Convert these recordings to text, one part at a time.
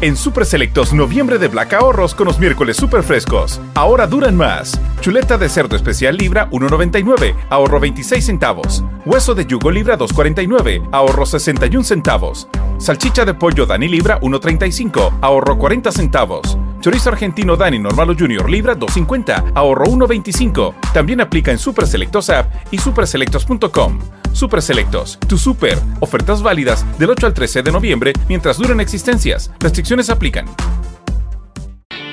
En Super Selectos, noviembre de Black Ahorros con los miércoles super frescos. Ahora duran más. Chuleta de cerdo especial libra 1.99, ahorro 26 centavos. Hueso de yugo libra 2.49, ahorro 61 centavos. Salchicha de pollo Dani libra 1.35, ahorro 40 centavos. Chorizo argentino Dani Normal o Junior libra 2.50, ahorro 1.25. También aplica en Super Selectos App y superselectos.com. Super Selectos, tu super. Ofertas válidas del 8 al 13 de noviembre mientras duren existencias. Restricciones aplican.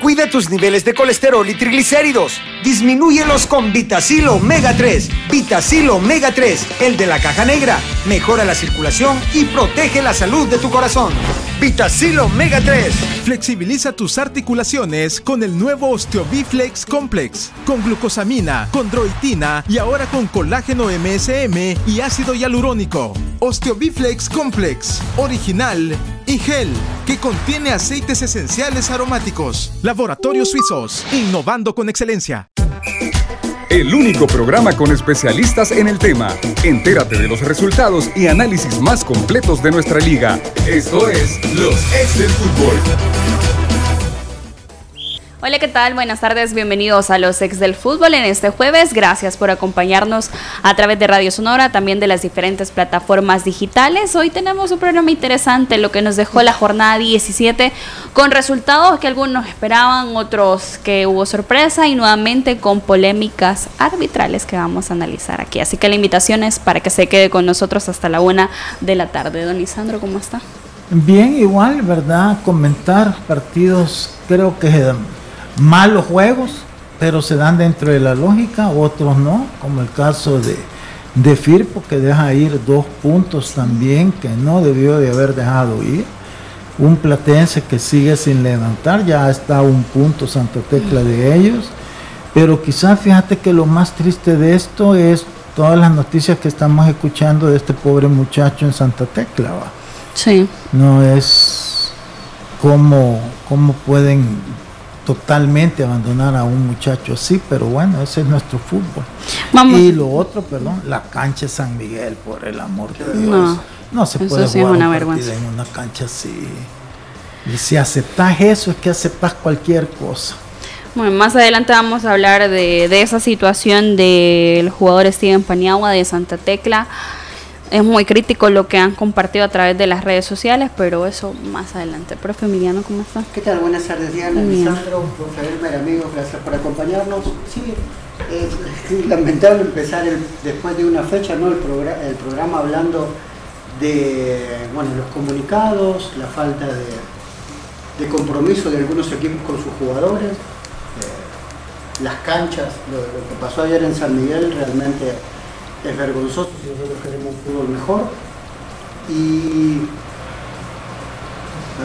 Cuida tus niveles de colesterol y triglicéridos. Disminúyelos con Vitacil Omega 3. Vitacil Omega 3, el de la caja negra. Mejora la circulación y protege la salud de tu corazón. Vitacil Omega 3. Flexibiliza tus articulaciones con el nuevo Osteobiflex Complex. Con glucosamina, condroitina y ahora con colágeno MSM y ácido hialurónico. Osteobiflex Complex. Original y gel. Que contiene aceites esenciales aromáticos. Laboratorios Suizos. Innovando con excelencia. El único programa con especialistas en el tema. Entérate de los resultados y análisis más completos de nuestra liga. Esto es Los Ex del Fútbol. Hola, ¿qué tal? Buenas tardes, bienvenidos a los ex del fútbol en este jueves. Gracias por acompañarnos a través de Radio Sonora, también de las diferentes plataformas digitales. Hoy tenemos un programa interesante, lo que nos dejó la jornada 17, con resultados que algunos esperaban, otros que hubo sorpresa y nuevamente con polémicas arbitrales que vamos a analizar aquí. Así que la invitación es para que se quede con nosotros hasta la una de la tarde. Don Isandro, ¿cómo está? Bien, igual, ¿verdad? Comentar partidos, creo que malos juegos, pero se dan dentro de la lógica, otros no, como el caso de, de Firpo, que deja ir dos puntos también, que no debió de haber dejado ir. Un platense que sigue sin levantar, ya está a un punto Santa Tecla de ellos. Pero quizás fíjate que lo más triste de esto es todas las noticias que estamos escuchando de este pobre muchacho en Santa Tecla. ¿va? Sí. No es cómo, cómo pueden totalmente abandonar a un muchacho así, pero bueno, ese es nuestro fútbol. Vamos. Y lo otro, perdón, la cancha de San Miguel, por el amor de Dios. No, No, se puede sí jugar una un partido vergüenza. en una cancha así. Y si aceptas eso, es que aceptas cualquier cosa. Bueno, más adelante vamos a hablar de, de esa situación del jugador Steven Paniagua de Santa Tecla. Es muy crítico lo que han compartido a través de las redes sociales, pero eso más adelante. Profe Emiliano, ¿cómo está? ¿Qué tal? Buenas tardes, Diana, profe Elmer, amigos, gracias por acompañarnos. Sí, es, lamentable empezar el- después de una fecha ¿no? el, progra- el programa hablando de bueno, los comunicados, la falta de, de compromiso de algunos equipos con sus jugadores, eh, las canchas, lo, lo que pasó ayer en San Miguel realmente es vergonzoso si nosotros queremos un fútbol mejor. Y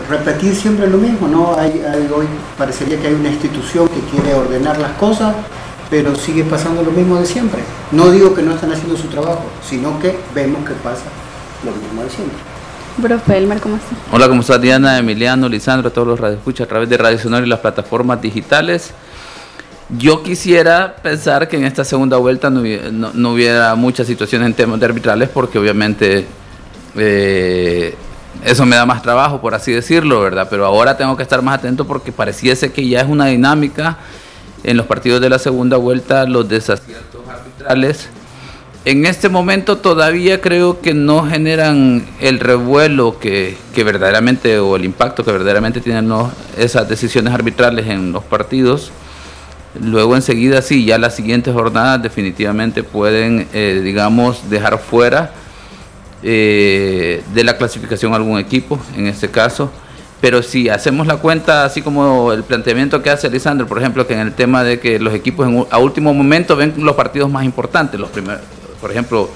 repetir siempre lo mismo, ¿no? Hay, hay- hoy parecería que hay una institución que quiere ordenar las cosas, pero sigue pasando lo mismo de siempre. No digo que no están haciendo su trabajo, sino que vemos que pasa lo mismo de siempre. Profe Elmer, ¿cómo está? Hola, ¿cómo estás Diana, Emiliano, Lisandro, a todos los radioescuchas a través de Radio Sonora y las plataformas digitales? Yo quisiera pensar que en esta segunda vuelta no no- hubiera muchas situaciones en temas de arbitrales porque obviamente eh, eso me da más trabajo, por así decirlo, ¿verdad? Pero ahora tengo que estar más atento porque pareciese que ya es una dinámica en los partidos de la segunda vuelta, los desaciertos arbitrales. En este momento todavía creo que no generan el revuelo que, que verdaderamente o el impacto que verdaderamente tienen esas decisiones arbitrales en los partidos. Luego enseguida sí, ya las siguientes jornadas definitivamente pueden, eh, digamos, dejar fuera eh, de la clasificación algún equipo, en este caso. Pero si hacemos la cuenta, así como el planteamiento que hace Lisandro, por ejemplo, que en el tema de que los equipos en a último momento ven los partidos más importantes, los primeros, por ejemplo,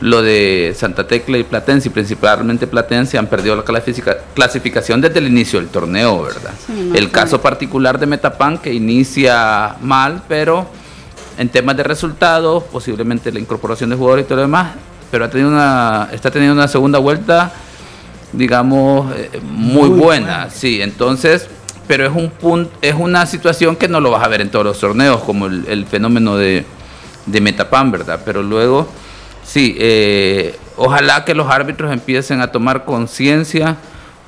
lo de Santa Tecla y Platense, y principalmente Platense, han perdido la clasifica- clasificación desde el inicio del torneo, ¿verdad? Sí, el caso particular de Metapan, que inicia mal, pero en temas de resultados, posiblemente la incorporación de jugadores y todo lo demás, pero ha tenido una, está teniendo una segunda vuelta, digamos, eh, muy, buena, sí, entonces, pero es un punto, es una situación que no lo vas a ver en todos los torneos, como el, fenómeno de, de Metapan, ¿verdad? Pero luego, sí, eh, ojalá que los árbitros empiecen a tomar conciencia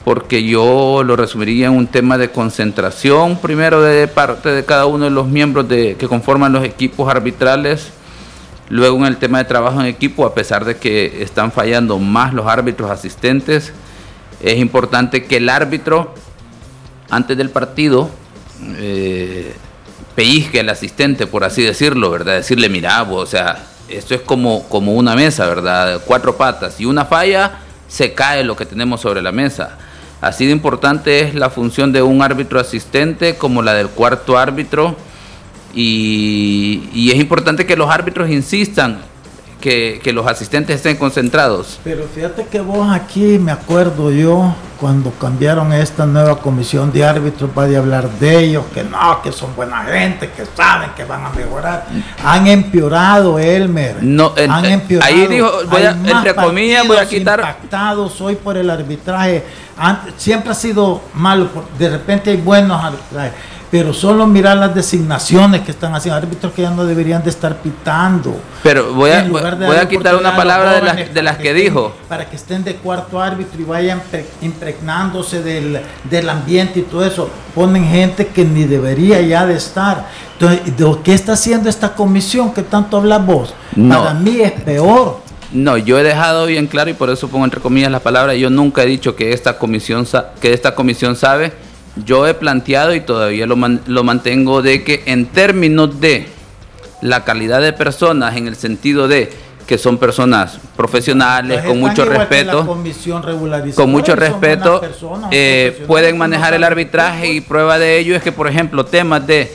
porque yo lo resumiría en un tema de concentración, primero de parte de cada uno de los miembros de, que conforman los equipos arbitrales, luego en el tema de trabajo en equipo, a pesar de que están fallando más los árbitros asistentes, es importante que el árbitro, antes del partido, eh, pellizque al asistente, por así decirlo, ¿verdad? Decirle, mira, o sea, esto es como, como una mesa, ¿verdad? Cuatro patas. Y una falla, se cae lo que tenemos sobre la mesa. Así de importante es la función de un árbitro asistente como la del cuarto árbitro. Y, es importante que los árbitros insistan que, los asistentes estén concentrados. Pero fíjate que vos aquí, me acuerdo yo, cuando cambiaron esta nueva comisión de árbitros, para hablar de ellos, que no, que son buena gente, que saben que van a mejorar. Han empeorado, Elmer. No, han empeorado. Ahí dijo, voy a, entre comillas, voy a quitar. impactados hoy por el arbitraje siempre ha sido malo, de repente hay buenos arbitrajes, pero solo mirar las designaciones que están haciendo árbitros que ya no deberían de estar pitando. Pero voy a, voy a quitar una palabra de las, de las que, dijo. Para que estén de cuarto árbitro y vayan impregnándose del, del ambiente y todo eso. Ponen gente que ni debería ya de estar. Entonces, ¿qué está haciendo esta comisión que tanto habla vos? Para mí es peor. No, yo he dejado bien claro y por eso pongo entre comillas la palabra, yo nunca he dicho que esta comisión, que esta comisión sabe, yo he planteado y todavía lo, lo mantengo de que en términos de la calidad de personas, en el sentido de que son personas profesionales, con mucho respeto, con mucho respeto, eh, pueden manejar el arbitraje y prueba de ello es que, por ejemplo, temas de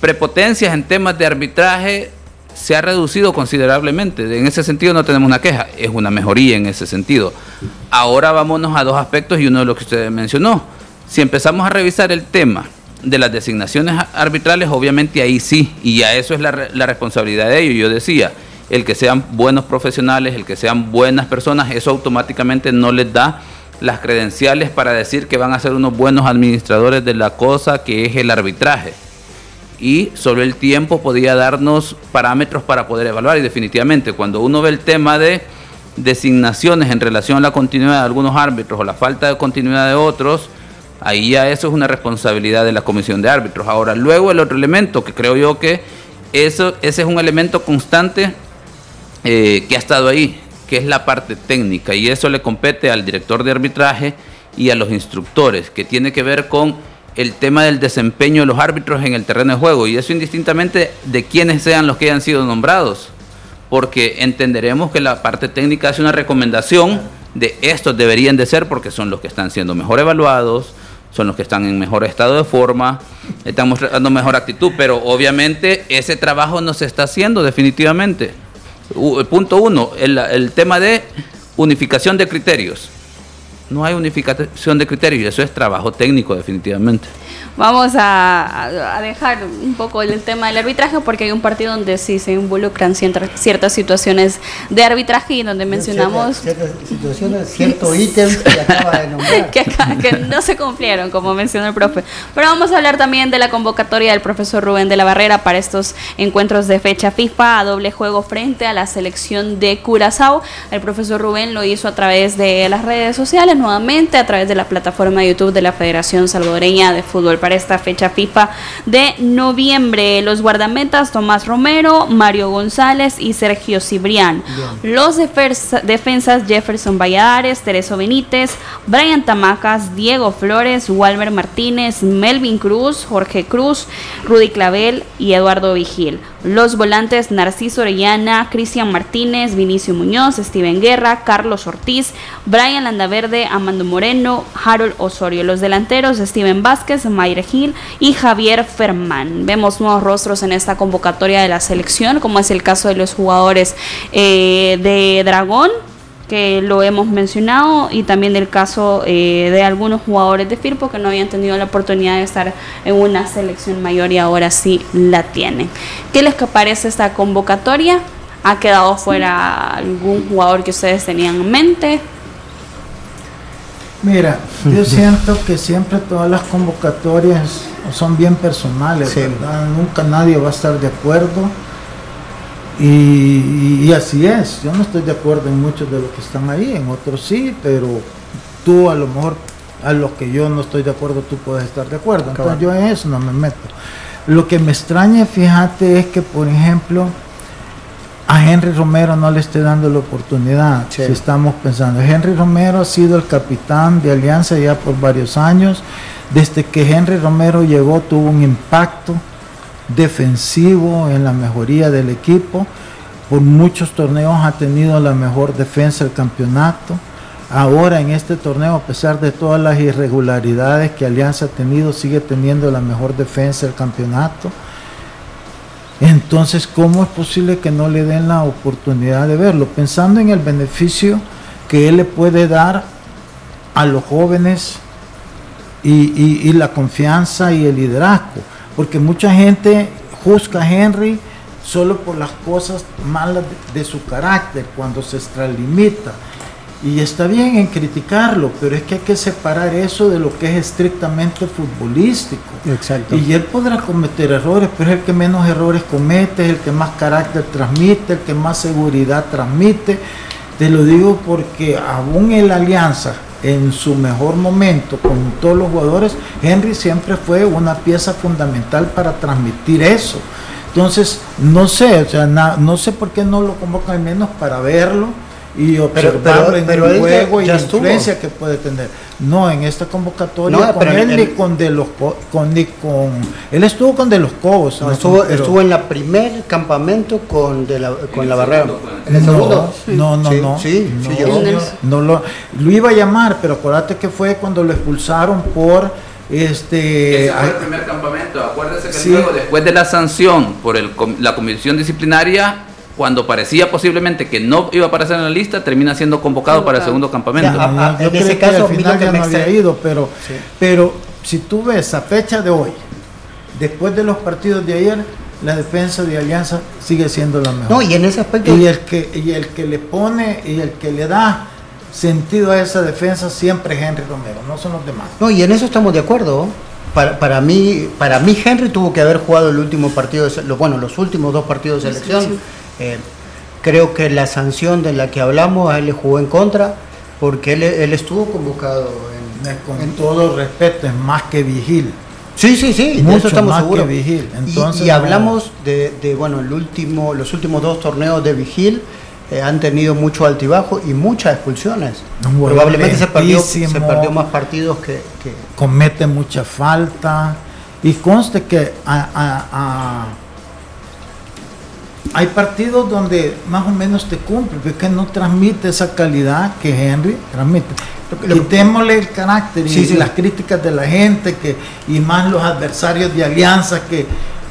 prepotencias en temas de arbitraje se ha reducido considerablemente. En ese sentido no tenemos una queja, es una mejoría en ese sentido. Ahora vámonos a dos aspectos y uno de los que usted mencionó. Si empezamos a revisar el tema de las designaciones arbitrales, obviamente ahí sí, y a eso es la responsabilidad de ellos. Yo decía, el que sean buenos profesionales, el que sean buenas personas, eso automáticamente no les da las credenciales para decir que van a ser unos buenos administradores de la cosa que es el arbitraje y solo el tiempo podía darnos parámetros para poder evaluar y definitivamente cuando uno ve el tema de designaciones en relación a la continuidad de algunos árbitros o la falta de continuidad de otros, ahí ya eso es una responsabilidad de la comisión de árbitros. Ahora, luego el otro elemento que creo yo que eso, ese es un elemento constante eh, que ha estado ahí, que es la parte técnica. Y eso le compete al director de arbitraje y a los instructores, que tiene que ver con el tema del desempeño de los árbitros en el terreno de juego. Y eso indistintamente de quienes sean los que hayan sido nombrados, porque entenderemos que la parte técnica hace una recomendación de estos deberían de ser porque son los que están siendo mejor evaluados, son los que están en mejor estado de forma, están mostrando mejor actitud, pero obviamente ese trabajo no se está haciendo definitivamente. punto uno, el, el tema de unificación de criterios no hay unificación de criterios y eso es trabajo técnico definitivamente. Vamos a, dejar un poco el tema del arbitraje porque hay un partido donde sí se involucran ciertas, situaciones de arbitraje y donde mencionamos... Ciertas, situaciones, ciertos ítems que acaba de nombrar. que, no se cumplieron, como mencionó el profe. Pero vamos a hablar también de la convocatoria del profesor Rubén de la Barrera para estos encuentros de fecha FIFA a doble juego frente a la selección de Curazao. El profesor Rubén lo hizo a través de las redes sociales, nuevamente a través de la plataforma de YouTube de la Federación Salvadoreña de Fútbol para esta fecha FIFA de noviembre. Los guardametas Tomás Romero, Mario González y Sergio Cibrián. Los defensas Jefferson Valladares, Tereso Benítez, Brian Tamacas, Diego Flores, Walmer Martínez, Melvin Cruz, Jorge Cruz, Rudy Clavel y Eduardo Vigil. Los volantes Narciso Orellana, Cristian Martínez, Vinicio Muñoz, Steven Guerra, Carlos Ortiz, Brian Landaverde, Amando Moreno, Harold Osorio. Los delanteros Steven Vázquez, Mayre Gil y Javier Fermán. Vemos nuevos rostros en esta convocatoria de la selección, como es el caso de los jugadores eh, de Dragón, que lo hemos mencionado, y también del caso eh, de algunos jugadores de Firpo que no habían tenido la oportunidad de estar en una selección mayor y ahora sí la tienen. ¿Qué les parece esta convocatoria? ¿Ha quedado fuera algún jugador que ustedes tenían en mente? Mira, yo siento que siempre todas las convocatorias son bien personales, ¿verdad? Nunca nadie va a estar de acuerdo. Y, así es, yo no estoy de acuerdo en muchos de los que están ahí, en otros sí, pero tú a lo mejor a los que yo no estoy de acuerdo tú puedes estar de acuerdo. Entonces yo en eso no me meto. Lo que me extraña, fíjate, es que por ejemplo a Henry Romero no le esté dando la oportunidad. Si estamos pensando, Henry Romero ha sido el capitán de Alianza ya por varios años. Desde que Henry Romero llegó tuvo un impacto defensivo en la mejoría del equipo. Por muchos torneos ha tenido la mejor defensa del campeonato. Ahora en este torneo, a pesar de todas las irregularidades que Alianza ha tenido, sigue teniendo la mejor defensa del campeonato. Entonces, ¿cómo es posible que no le den la oportunidad de verlo? Pensando en el beneficio que él le puede dar a los jóvenes y, la confianza y el liderazgo. Porque mucha gente juzga a Henry solo por las cosas malas de su carácter, cuando se extralimita y está bien en criticarlo, pero es que hay que separar eso de lo que es estrictamente futbolístico. Exacto. Y él podrá cometer errores, pero es el que menos errores comete, es el que más carácter transmite, el que más seguridad transmite. Te lo digo porque aún en la alianza, en su mejor momento, con todos los jugadores, Henry siempre fue una pieza fundamental para transmitir eso. Entonces, no sé, o sea, no sé por qué no lo convocan menos para verlo y observarlo en el juego y la influencia que puede tener. No, en esta convocatoria con él ni con de los con ni con él estuvo con de los Cobos. estuvo, estuvo en la primer campamento con de la con la barrera. ¿En el segundo? No, no, no. Sí, sí, no, lo, lo iba a llamar, pero acuérdate que fue cuando lo expulsaron por este Ese fue el primer campamento. Acuérdese que luego, después de la sanción por el, la comisión disciplinaria, cuando parecía posiblemente que no iba a aparecer en la lista, termina siendo convocado para el segundo campamento. en ese caso, al final ya no había ido, pero, pero si tú ves a fecha de hoy, después de los partidos de ayer, la defensa de Alianza sigue siendo la mejor. No, y en ese aspecto. Y el que, y el que le pone y el que le da sentido a esa defensa siempre es Henry Romero, no son los demás. No, y en eso estamos de acuerdo. Para, para, mí, para mí Henry tuvo que haber jugado el último partido, de, bueno, los últimos dos partidos de selección. Eh, creo que la sanción de la que hablamos a él le jugó en contra porque él, estuvo convocado en, con todo respeto es más que vigil. Sí sí sí de eso estamos seguros. Vigil. y, hablamos de, bueno el último los últimos dos torneos de vigil eh, han tenido mucho altibajo y muchas expulsiones. Probablemente se perdió, se perdió más partidos que, comete mucha falta. Y conste que a hay partidos donde más o menos te cumple, pero es que no transmite esa calidad que Henry transmite. Quitémosle el carácter y las críticas de la gente que, y más los adversarios de alianza que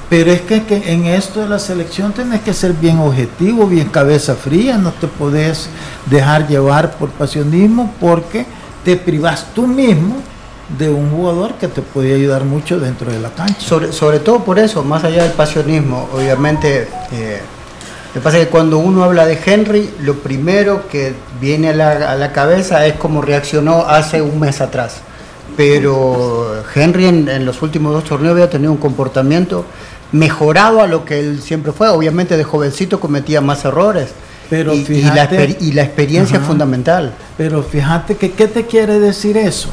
pero es que, que, en esto de la selección tenés que ser bien objetivo, bien cabeza fría, no te podés dejar llevar por pasionismo porque te privas tú mismo de un jugador que te puede ayudar mucho dentro de la cancha. Sobre, sobre todo por eso, más allá del pasionismo, obviamente, eh, me pasa que cuando uno habla de Henry, lo primero que viene a la, a la, cabeza es cómo reaccionó hace un mes atrás. Pero Henry en, en los últimos dos torneos había tenido un comportamiento mejorado a lo que él siempre fue. Obviamente de jovencito cometía más errores. Pero y, fíjate, y, la, experiencia es fundamental. Pero fíjate que, ¿qué te quiere decir eso?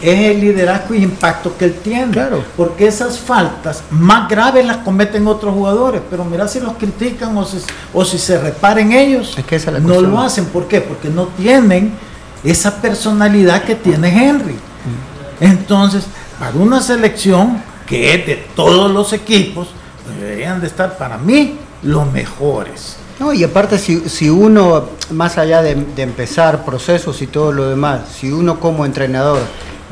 Es el liderazgo y impacto que él tiene. Claro. Porque esas faltas más graves las cometen otros jugadores, pero mira si los critican o si, o si se reparen ellos, es que no lo hacen. ¿Por qué? Porque no tienen esa personalidad que tiene Henry. Entonces, para una selección que es de todos los equipos, deberían de estar para mí los mejores. No, y aparte si, si uno, más allá de, de empezar procesos y todo lo demás, si uno como entrenador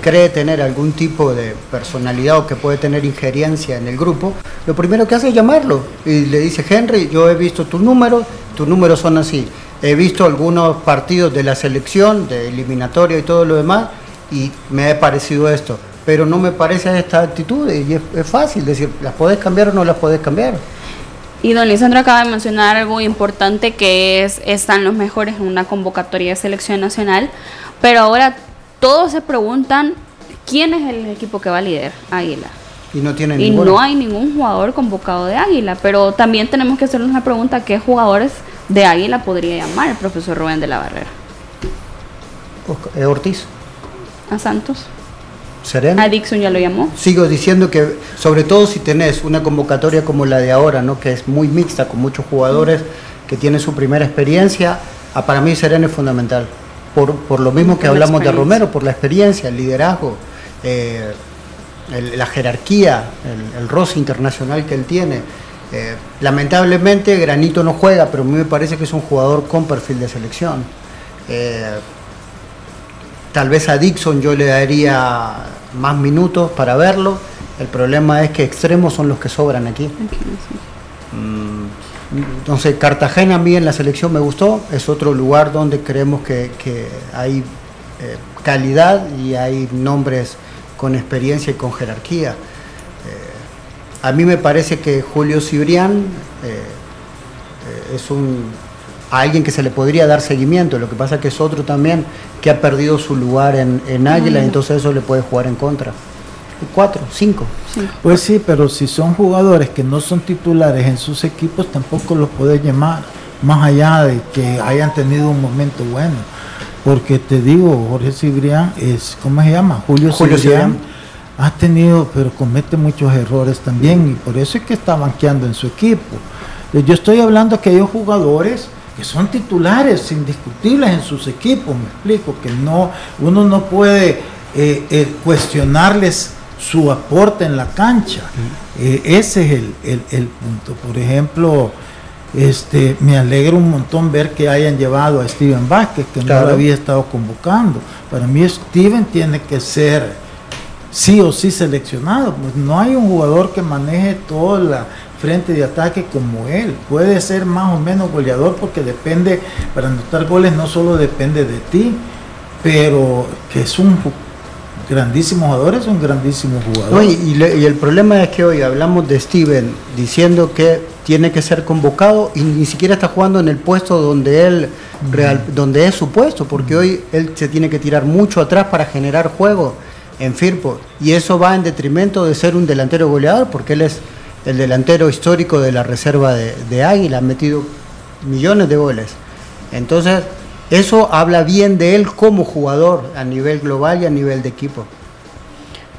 cree tener algún tipo de personalidad o que puede tener injerencia en el grupo, lo primero que hace es llamarlo y le dice, Henry, yo he visto tus números, tus números son así. he visto algunos partidos de la selección, de eliminatoria y todo lo demás, y me ha parecido esto. Pero no me parece esta actitud, y es, fácil decir, ¿las podés cambiar o no las podés cambiar? Y don Lisandro acaba de mencionar algo importante que es, están los mejores en una convocatoria de selección nacional, pero ahora todos se preguntan quién es el equipo que va a liderar Águila. Y no tiene Y no hay ningún jugador convocado de Águila, pero también tenemos que hacernos una pregunta, ¿qué jugadores de Águila podría llamar el profesor Rubén de la Barrera? Eh, Ortiz. A Santos. Serena. A Dixon ya lo llamó. Sigo diciendo que, sobre todo si tenés una convocatoria como la de ahora, ¿no? que es muy mixta, con muchos jugadores que tienen su primera experiencia, a, para mí Serena es fundamental. Por, por lo mismo que hablamos de Romero, por la experiencia, el liderazgo. Eh, la jerarquía, el, el, roce internacional que él tiene. Eh, lamentablemente Granito no juega, pero a mí me parece que es un jugador con perfil de selección. Eh, tal vez a Dixon yo le daría más minutos para verlo. El problema es que extremos son los que sobran aquí. Mm, entonces Cartagena a mí en la selección me gustó, es otro lugar donde creemos que, hay eh, calidad y hay nombres con experiencia y con jerarquía. Eh, a mí me parece que Julio Cibrián eh, es un alguien que se le podría dar seguimiento, lo que pasa que es otro también que ha perdido su lugar en, en Águila, entonces eso le puede jugar en contra. Cuatro, cinco. Pues sí, pero si son jugadores que no son titulares en sus equipos, tampoco los puede llamar, más allá de que hayan tenido un momento bueno. Porque te digo, Jorge Cibrián es, ¿cómo se llama? Julio, Cibrián, ha tenido, pero comete muchos errores también y por eso es que está banqueando en su equipo. Yo estoy hablando que hay jugadores que son titulares indiscutibles en sus equipos, me explico, que no, uno no puede eh, eh, cuestionarles su aporte en la cancha. Eh, ese es el, el, el punto. Por ejemplo, este, me alegra un montón ver que hayan llevado a Steven Vázquez, que no lo había estado convocando. Para mí Steven tiene que ser sí o sí seleccionado. Pues no hay un jugador que maneje toda la frente de ataque como él. Puede ser más o menos goleador porque depende, para anotar goles no solo depende de ti, pero que es un grandísimo jugador, es un grandísimo jugador. y, y, el problema es que hoy hablamos de Steven diciendo que tiene que ser convocado y ni siquiera está jugando en el puesto donde él real, donde es su puesto, porque hoy él se tiene que tirar mucho atrás para generar juego en Firpo y eso va en detrimento de ser un delantero goleador, porque él es el delantero histórico de la reserva de, de Águila, ha metido millones de goles. Entonces, eso habla bien de él como jugador a nivel global y a nivel de equipo.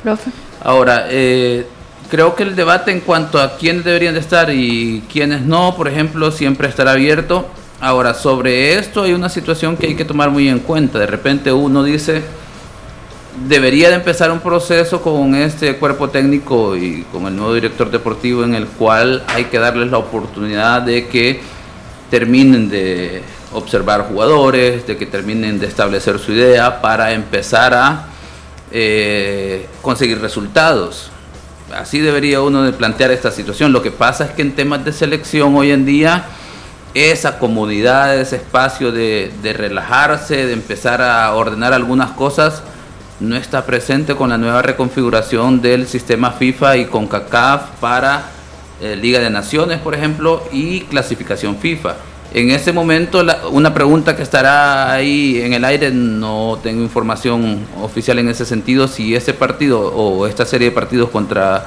Profe. Ahora, eh, creo que el debate en cuanto a quiénes deberían de estar y quiénes no, por ejemplo, siempre estará abierto. Ahora, sobre esto hay una situación que hay que tomar muy en cuenta. De repente uno dice, debería de empezar un proceso con este cuerpo técnico y con el nuevo director deportivo en el cual hay que darles la oportunidad de que terminen de observar jugadores, de que terminen de establecer su idea para empezar a eh, conseguir resultados así debería uno de plantear esta situación. Lo que pasa es que en temas de selección hoy en día esa comodidad, ese espacio de, relajarse, de empezar a ordenar algunas cosas, no está presente con la nueva reconfiguración del sistema FIFA y con CACAF para eh, Liga de Naciones, por ejemplo, y clasificación FIFA. En ese momento, una pregunta que estará ahí en el aire, no tengo información oficial en ese sentido, si ese partido o esta serie de partidos contra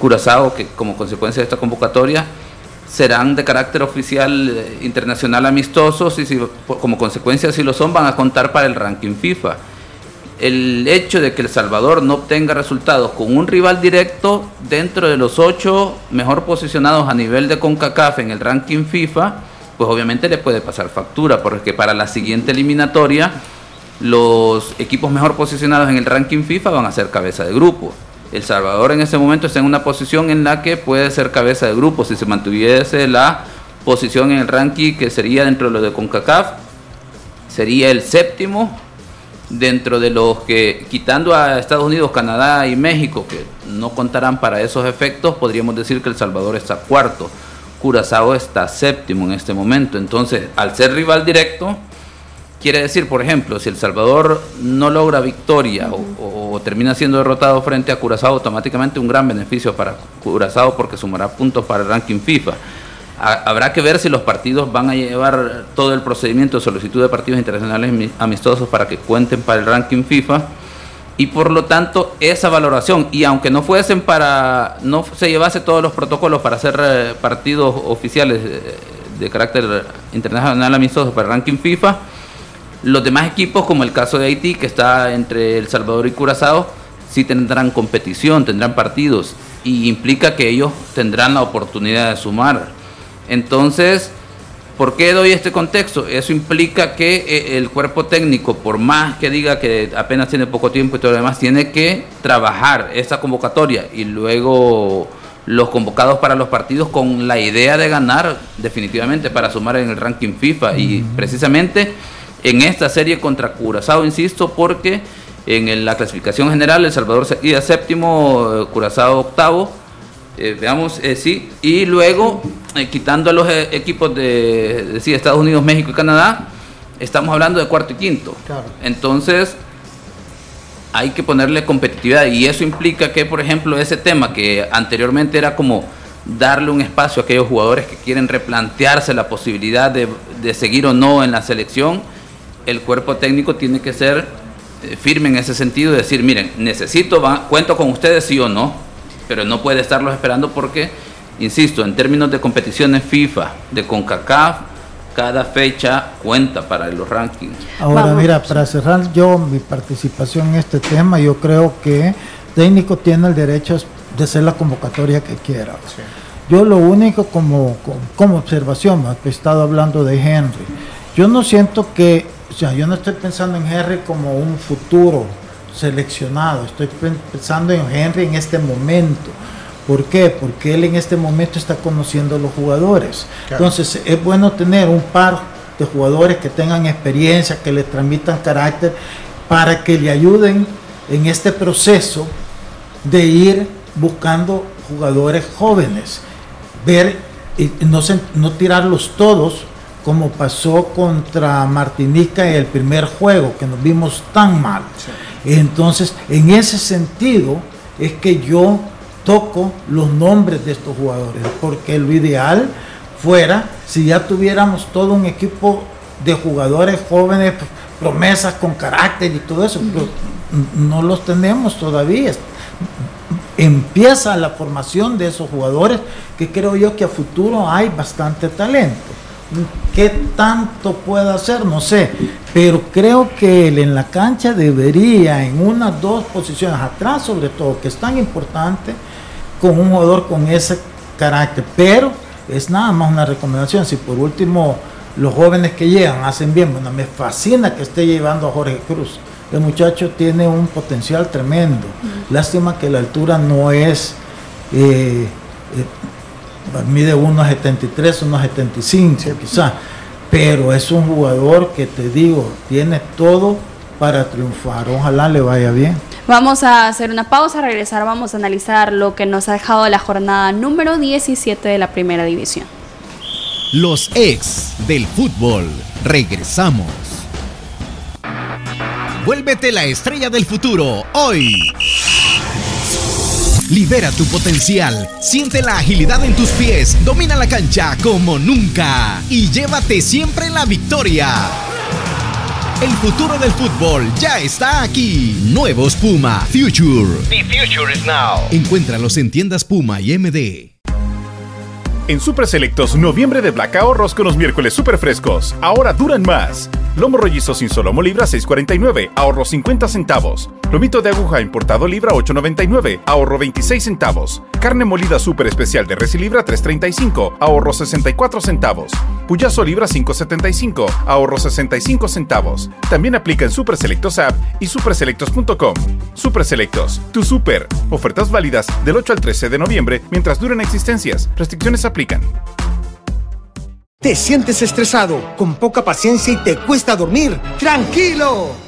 Curazao, que como consecuencia de esta convocatoria, serán de carácter oficial eh, internacional amistosos y si, como consecuencia, si lo son, van a contar para el ranking FIFA. El hecho de que El Salvador no obtenga resultados con un rival directo dentro de los ocho mejor posicionados a nivel de CONCACAF en el ranking FIFA, pues obviamente le puede pasar factura, porque para la siguiente eliminatoria los equipos mejor posicionados en el ranking FIFA van a ser cabeza de grupo. El Salvador en ese momento está en una posición en la que puede ser cabeza de grupo si se mantuviese la posición en el ranking que sería dentro de lo de CONCACAF, sería el séptimo dentro de los que, quitando a Estados Unidos, Canadá y México, que no contarán para esos efectos, podríamos decir que El Salvador está cuarto Curazao está séptimo en este momento. Entonces, al ser rival directo, quiere decir, por ejemplo, si El Salvador no logra victoria o, termina siendo derrotado frente a Curazao, automáticamente un gran beneficio para Curazao porque sumará puntos para el ranking FIFA. habrá que ver si los partidos van a llevar todo el procedimiento de solicitud de partidos internacionales amistosos para que cuenten para el ranking FIFA y por lo tanto esa valoración. Y aunque no fuesen para no se llevase todos los protocolos para hacer eh, partidos oficiales eh, de carácter internacional amistosos para el ranking FIFA los demás equipos como el caso de Haití que está entre El Salvador y Curazao sí tendrán competición tendrán partidos y implica que ellos tendrán la oportunidad de sumar. Entonces ¿Por qué doy este contexto? Eso implica que eh, el cuerpo técnico, por más que diga que apenas tiene poco tiempo y todo lo demás, tiene que trabajar esa convocatoria y luego los convocados para los partidos con la idea de ganar definitivamente para sumar en el ranking FIFA y precisamente en esta serie contra Curazao, insisto, porque en la clasificación general El Salvador sería séptimo, eh, Curazao octavo, eh, veamos, eh, sí, y luego eh, quitando a los equipos de, Estados Unidos, México y Canadá, estamos hablando de cuarto y quinto. Entonces, hay que ponerle competitividad. Y eso implica que, por ejemplo, ese tema que anteriormente era como darle un espacio a aquellos jugadores que quieren replantearse la posibilidad de, de seguir o no en la selección, el cuerpo técnico tiene que ser firme en ese sentido, de decir, miren, necesito, cuento con ustedes sí o no, pero no puede estarlos esperando porque, insisto, en términos de competiciones FIFA, de CONCACAF, cada fecha cuenta para los rankings. Ahora, mira, para cerrar yo mi participación en este tema, yo creo que técnico tiene el derecho de hacer la convocatoria que quiera. Yo lo único como, como, observación, he estado hablando de Henry, yo no siento que, o sea, yo no estoy pensando en Henry como un futuro seleccionado, estoy pensando en Henry en este momento. ¿Por qué? Porque él en este momento está conociendo a los jugadores. Entonces es bueno tener un par de jugadores que tengan experiencia, que le transmitan carácter, para que le ayuden en este proceso de ir buscando jugadores jóvenes. Ver y no, no tirarlos todos como pasó contra Martinica en el primer juego, que nos vimos tan mal. Entonces, en ese sentido, es que yo toco los nombres de estos jugadores, porque lo ideal fuera si ya tuviéramos todo un equipo de jugadores jóvenes, promesas con carácter y todo eso, pero no los tenemos todavía. Empieza la formación de esos jugadores que creo yo que a futuro hay bastante talento. ¿Qué tanto puede hacer? No sé. Pero creo que él en la cancha debería, en unas dos posiciones atrás, sobre todo, que es tan importante, con un jugador con ese carácter. Pero es nada más una recomendación. Si por último los jóvenes que llegan hacen bien, bueno, me fascina que esté llevando a Jorge Cruz. El muchacho tiene un potencial tremendo. Lástima que la altura no es. Eh, eh, mide 1,73, 1,75 quizás, pero es un jugador que te digo, tiene todo para triunfar. Ojalá le vaya bien. Vamos a hacer una pausa, regresar, vamos a analizar lo que nos ha dejado la jornada número 17 de la primera división. Los ex del fútbol. Regresamos. Vuélvete la estrella del futuro hoy. Libera tu potencial, siente la agilidad en tus pies, domina la cancha como nunca y llévate siempre la victoria. El futuro del fútbol ya está aquí. Nuevos Puma Future. The future is now. Encuéntralos en tiendas Puma y MD. En Super Selectos, noviembre de Black ahorros con los miércoles super frescos. Ahora duran más. Lomo rollizo sin solomo libra 6.49, ahorro 50 centavos. Lomito de aguja importado libra 8.99, ahorro 26 centavos. Carne molida super especial de res libra 3.35, ahorro 64 centavos. Puyazo libra 5.75, ahorro 65 centavos. También aplica en Super Selectos App y superselectos.com. Super Selectos, tu super. Ofertas válidas del 8 al 13 de noviembre mientras duren existencias. Restricciones aplicadas ¿Te sientes estresado, con poca paciencia y te cuesta dormir? ¡Tranquilo!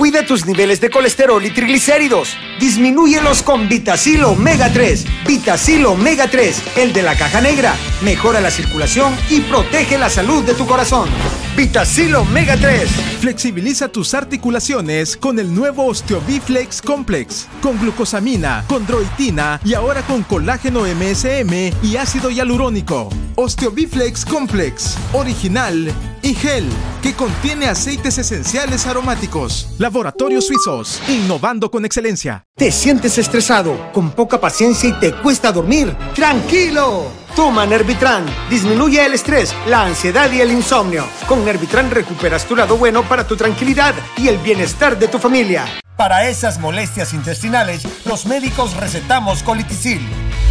Cuida tus niveles de colesterol y triglicéridos. Disminúyelos con Vitacil Omega 3. Vitacil Omega 3, el de la caja negra. Mejora la circulación y protege la salud de tu corazón. Vitacil Omega 3. Flexibiliza tus articulaciones con el nuevo Osteobiflex Complex, con glucosamina, condroitina y ahora con colágeno MSM y ácido hialurónico. Osteobiflex Complex, original y gel, que contiene aceites esenciales aromáticos. Laboratorios Suizos, innovando con excelencia. ¿Te sientes estresado, con poca paciencia y te cuesta dormir? ¡Tranquilo! Toma Nervitran. Disminuye el estrés, la ansiedad y el insomnio. Con Nervitran recuperas tu lado bueno para tu tranquilidad y el bienestar de tu familia. Para esas molestias intestinales, los médicos recetamos colitisil.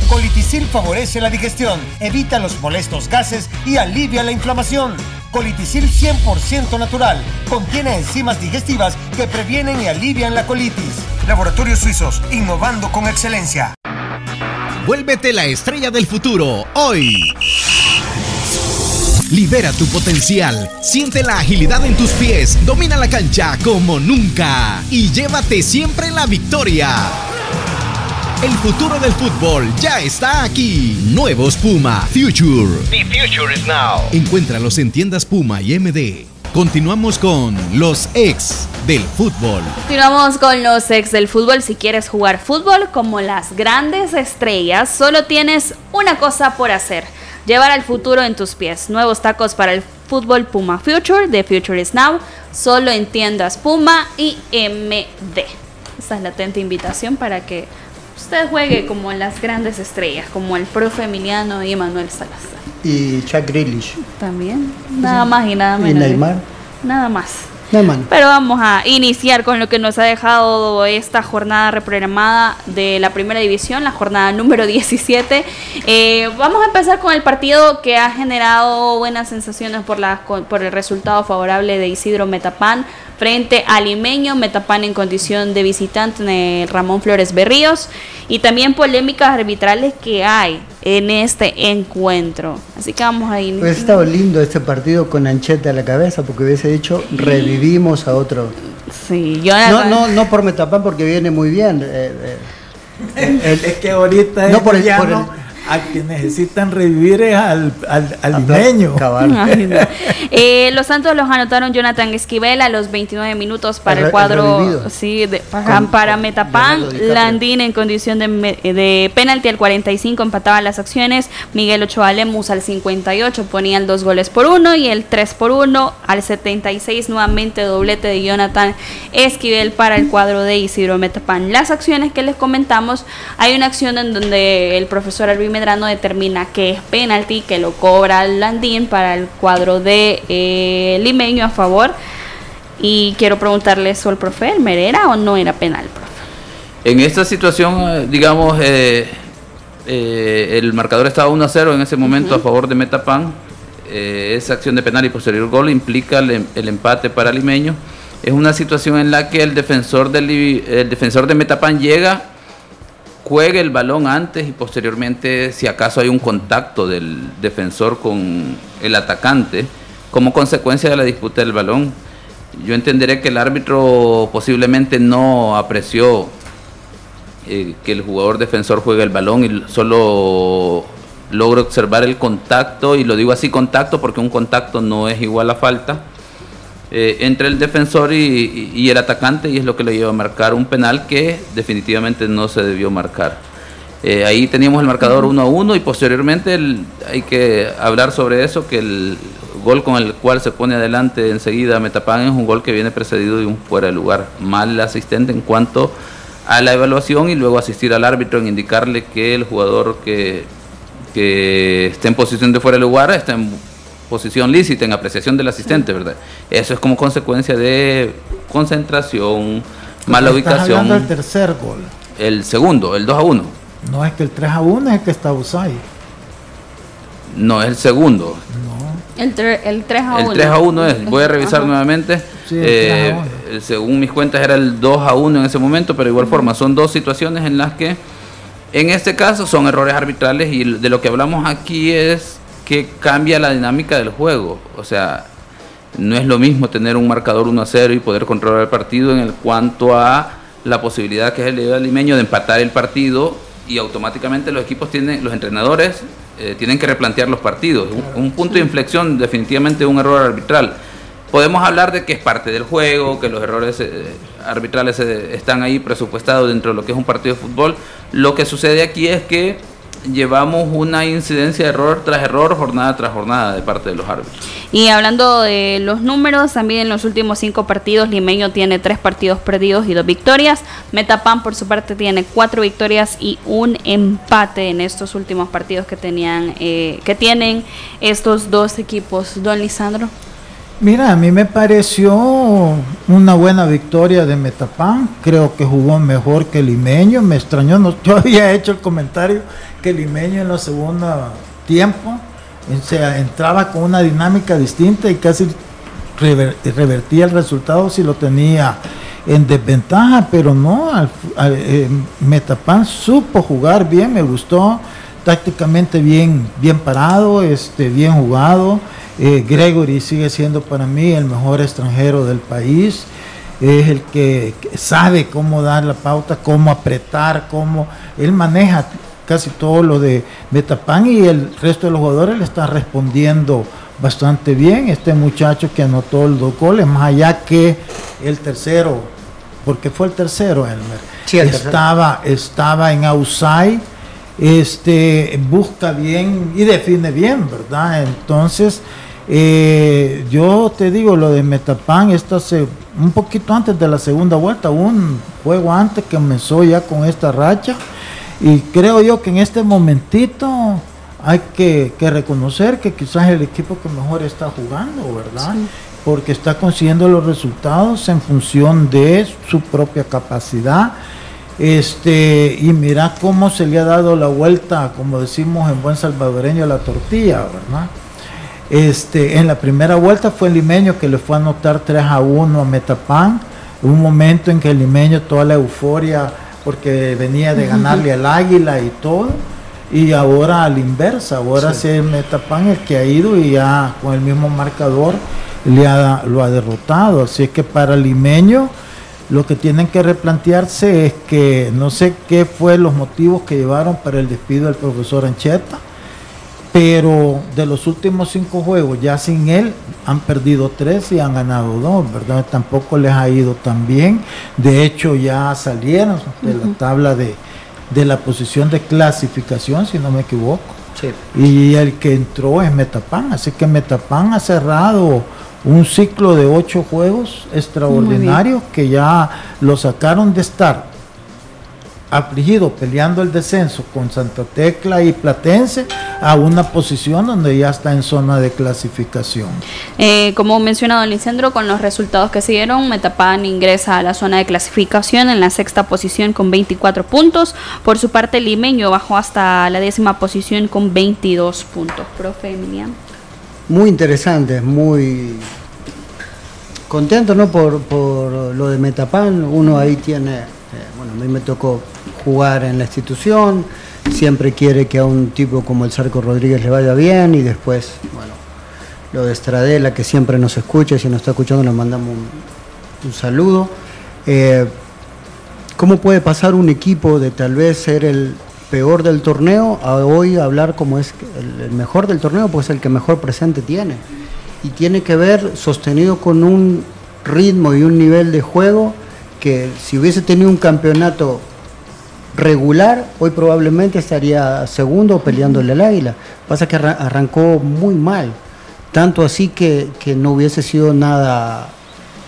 Colitisil favorece la digestión, evita los molestos gases y alivia la inflamación. Colitisil 100% natural. Contiene enzimas digestivas que previenen y alivian la colitis. Laboratorios Suizos, innovando con excelencia. Vuélvete la estrella del futuro hoy. Libera tu potencial, siente la agilidad en tus pies, domina la cancha como nunca y llévate siempre la victoria. El futuro del fútbol ya está aquí. Nuevos Puma Future. The future is now. Encuéntralos en tiendas Puma y MD. Continuamos con los ex del fútbol. Continuamos con los ex del fútbol. Si quieres jugar fútbol como las grandes estrellas, solo tienes una cosa por hacer. Llevar al futuro en tus pies. Nuevos tacos para el fútbol Puma Future. The Future is Now. Solo en tiendas Puma y MD. Esta es la atenta invitación para que usted juegue como las grandes estrellas, como el profe Emiliano y Manuel Salazar. Y Chuck Grealish. También, nada más y nada Y menos. Neymar. Nada más. Más. Pero vamos a iniciar con lo que nos ha dejado esta jornada reprogramada de la primera división, la jornada número 17. Eh, vamos a empezar con el partido que ha generado buenas sensaciones por, la, por el resultado favorable de Isidro Metapán frente al Limeño, Metapán en condición de visitante en el Ramón Flores Berríos y también polémicas arbitrales que hay en este encuentro. Así que vamos a iniciar. Hubiese estado lindo este partido con Ancheta a la cabeza porque hubiese dicho revivimos a otro. Sí, yo No, no, no por Metapán porque viene muy bien. eh, eh. El- Es que ahorita No, es por el- por el- a que necesitan revivir es al, al, al limeño. Cabal. Ay, no. Eh, los Santos los anotaron Jonathan Esquivel a los 29 minutos para El el, re- el cuadro sí, de- para, Con- para DiCaprio. Landín en condición de, de penalti al 45 empataba las acciones. Miguel Ochoa Lemus al 58 ponían dos goles por uno y el 3 por 1 al 76 nuevamente doblete de Jonathan Esquivel para el cuadro de Isidro Metapán. Las acciones que les comentamos, hay una acción en donde el profesor Alvin Medrano determina que es penalti, que lo cobra Landín para el cuadro de eh, Limeño a favor. Y quiero preguntarle eso al profe, ¿Elmer era o no era penal, profe? En esta situación, eh, digamos, eh, eh, el marcador estaba 1 a 0 en ese momento a favor de Metapan. Eh, esa acción de penal y posterior gol implica el, em- el empate para Limeño. Es una situación en la que el defensor, del, el defensor de Metapan llega, juega el balón antes y posteriormente, si acaso hay un contacto del defensor con el atacante, como consecuencia de la disputa del balón. Yo entenderé que el árbitro posiblemente no apreció eh, que el jugador defensor juegue el balón y solo logra observar el contacto, y lo digo así contacto porque un contacto no es igual a falta, eh, entre el defensor y, y- y el atacante y es lo que le lleva a marcar un penal que definitivamente no se debió marcar. Eh, ahí teníamos el marcador 1 a 1 y posteriormente el- hay que hablar sobre eso, que el gol con el cual se pone adelante enseguida Metapan es un gol que viene precedido de un fuera de lugar. Mal asistente en cuanto a la evaluación y luego asistir al árbitro en indicarle que el jugador que, que esté en posición de fuera de lugar está en posición lícita, en apreciación del asistente, ¿verdad? Eso es como consecuencia de concentración, mala Estás hablando ubicación. del tercer gol. El segundo, el 2 a 1. No es que el 3 a 1 es el que está Usai. No, es el segundo. El, tre- el 3 a 1. El 3 a 1 es, voy a revisar Ajá. nuevamente. Sí, el Eh, 3 a eh, según mis cuentas era el 2 a 1 en ese momento, pero de igual forma son dos situaciones en las que en este caso son errores arbitrales y de lo que hablamos aquí es que cambia la dinámica del juego. O sea, no es lo mismo tener un marcador 1 a 0 y poder controlar el partido en el cuanto a la posibilidad que es el de limeño de empatar el partido y automáticamente los equipos tienen, los entrenadores eh, tienen que replantear los partidos. Un, un punto de inflexión definitivamente un error arbitral. Podemos hablar de que es parte del juego, que los errores eh, arbitrales eh, están ahí presupuestados dentro de lo que es un partido de fútbol. Lo que sucede aquí es que llevamos una incidencia de error tras error, jornada tras jornada de parte de los árbitros. Y hablando de los números, también en los últimos cinco partidos, Limeño tiene tres partidos perdidos y dos victorias. Metapan, por su parte, tiene cuatro victorias y un empate en estos últimos partidos que tenían, eh, que tienen estos dos equipos. Don Lisandro. Mira, a mí me pareció una buena victoria de Metapan. Creo que jugó mejor que Limeño. Me extrañó, no, yo había hecho el comentario que Limeño en la segunda tiempo o sea, entraba con una dinámica distinta y casi rever- revertía el resultado si lo tenía en desventaja, pero no, al, eh, Metapan supo jugar bien, me gustó, tácticamente bien, bien parado, este, bien jugado. Eh, Gregory sigue siendo para mí el mejor extranjero del país. Es el que, sabe cómo dar la pauta, cómo apretar, cómo él maneja casi todo lo de Metapan y el resto de los jugadores le están respondiendo bastante bien. Este muchacho que anotó los dos goles, más allá que el tercero, porque fue el tercero, Elmer. Sí, el tercero. estaba, estaba en outside, este, busca bien y define bien, ¿verdad? Entonces, eh, yo te digo, lo de Metapan, esta se, un poquito antes de la segunda vuelta, un juego antes que comenzó ya con esta racha. Y creo yo que en este momentito hay que, que reconocer que quizás el equipo que mejor está jugando, ¿verdad? Porque está consiguiendo los resultados en función de su propia capacidad. Este, y mira cómo se le ha dado la vuelta, como decimos en buen salvadoreño, a la tortilla, ¿verdad? Este, en la primera vuelta fue el limeño que le fue a anotar 3 a 1 a Metapan. Un momento en que el limeño, toda la euforia, porque venía de ganarle al águila y todo. Y ahora a la inversa, ahora sí. es Metapan el que ha ido y ya con el mismo marcador le ha, lo ha derrotado. Así es que para el limeño lo que tienen que replantearse es que no sé qué fue los motivos que llevaron para el despido del profesor Ancheta pero de los últimos cinco juegos, ya sin él, han perdido tres y han ganado dos, ¿verdad? Tampoco les ha ido tan bien. De hecho, ya salieron de la tabla de, de la posición de clasificación, si no me equivoco. Sí. Y el que entró es Metapan, así que Metapan ha cerrado un ciclo de ocho juegos extraordinarios que ya lo sacaron de estar afligido peleando el descenso con Santa Tecla y Platense a una posición donde ya está en zona de clasificación. Eh, como mencionado el Licendro, con los resultados que siguieron, Metapan ingresa a la zona de clasificación en la sexta posición con 24 puntos. Por su parte, Limeño bajó hasta la décima posición con 22 puntos. Profe Emiliano. Muy interesante, muy contento ¿no? por, por lo de Metapan. Uno ahí tiene, eh, bueno, a mí me tocó jugar en la institución, siempre quiere que a un tipo como el Sarco Rodríguez le vaya bien y después, bueno, lo de Estradela, que siempre nos escucha, y si nos está escuchando le mandamos un, un saludo. Eh, ¿Cómo puede pasar un equipo de tal vez ser el peor del torneo a hoy hablar como es el, mejor del torneo, pues el que mejor presente tiene? Y tiene que ver sostenido con un ritmo y un nivel de juego que si hubiese tenido un campeonato regular, hoy probablemente estaría segundo peleándole al águila. Pasa que arran- arrancó muy mal, tanto así que, que no hubiese sido nada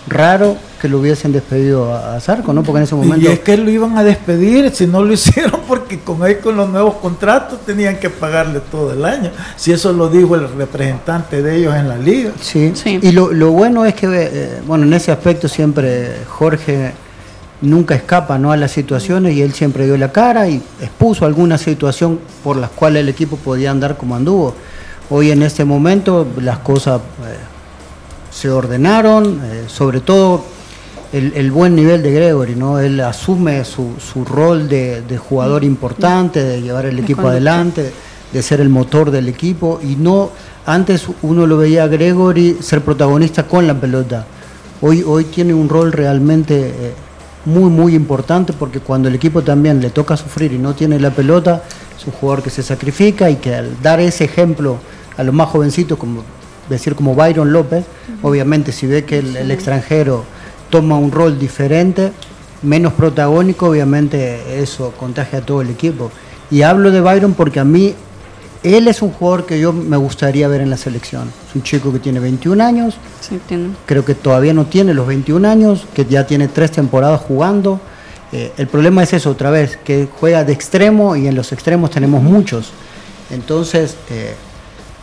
raro que lo hubiesen despedido a, a Zarco, ¿no? Porque en ese momento... Y es que lo iban a despedir si no lo hicieron porque con ahí con los nuevos contratos tenían que pagarle todo el año. Si eso lo dijo el representante de ellos en la liga. Sí, y lo, lo bueno es que, eh, bueno, en ese aspecto siempre Jorge nunca escapa ¿no? a las situaciones y él siempre dio la cara y expuso alguna situación por las cuales el equipo podía andar como anduvo. Hoy en este momento las cosas eh, se ordenaron, eh, sobre todo el, el buen nivel de Gregory, ¿no? Él asume su, su rol de, de jugador importante, de llevar el equipo adelante, de ser el motor del equipo y no antes uno lo veía a Gregory ser protagonista con la pelota. Hoy, hoy tiene un rol realmente eh, muy muy importante porque cuando el equipo también le toca sufrir y no tiene la pelota, es un jugador que se sacrifica y que al dar ese ejemplo a los más jovencitos, como decir como Byron López, obviamente si ve que el, el extranjero toma un rol diferente, menos protagónico, obviamente eso contagia a todo el equipo. Y hablo de Byron porque a mí él es un jugador que yo me gustaría ver en la selección. Es un chico que tiene 21 años, Sí, creo que todavía no tiene los 21 años, que ya tiene tres temporadas jugando. Eh, el problema es eso, otra vez, que juega de extremo y en los extremos tenemos muchos. Entonces, eh,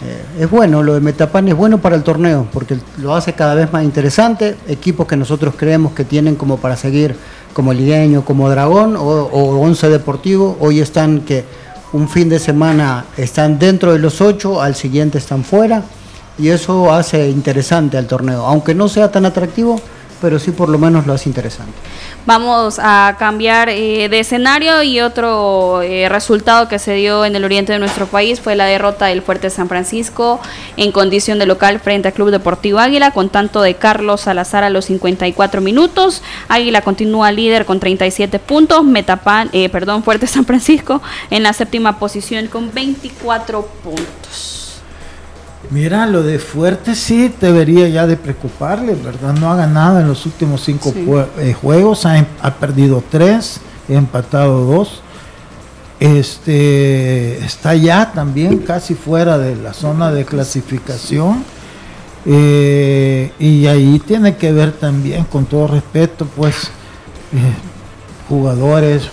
eh, es bueno, lo de Metapan es bueno para el torneo, porque lo hace cada vez más interesante. Equipos que nosotros creemos que tienen como para seguir, como Ligueño, como Dragón o, o Once Deportivo, hoy están que un fin de semana están dentro de los ocho, al siguiente están fuera y eso hace interesante al torneo, aunque no sea tan atractivo, pero sí por lo menos lo hace interesante. Vamos a cambiar eh, de escenario y otro eh, resultado que se dio en el oriente de nuestro país fue la derrota del Fuerte San Francisco en condición de local frente al Club Deportivo Águila con tanto de Carlos Salazar a los 54 minutos. Águila continúa líder con 37 puntos, Metapan, eh, perdón, Fuerte San Francisco en la séptima posición con 24 puntos. Mira, lo de fuerte sí debería ya de preocuparle, ¿verdad? No ha ganado en los últimos cinco Sí. eh, juegos, ha, em- ha perdido tres, ha empatado dos. Este está ya también casi fuera de la zona de clasificación. Eh, y ahí tiene que ver también, con todo respeto, pues, eh, jugadores,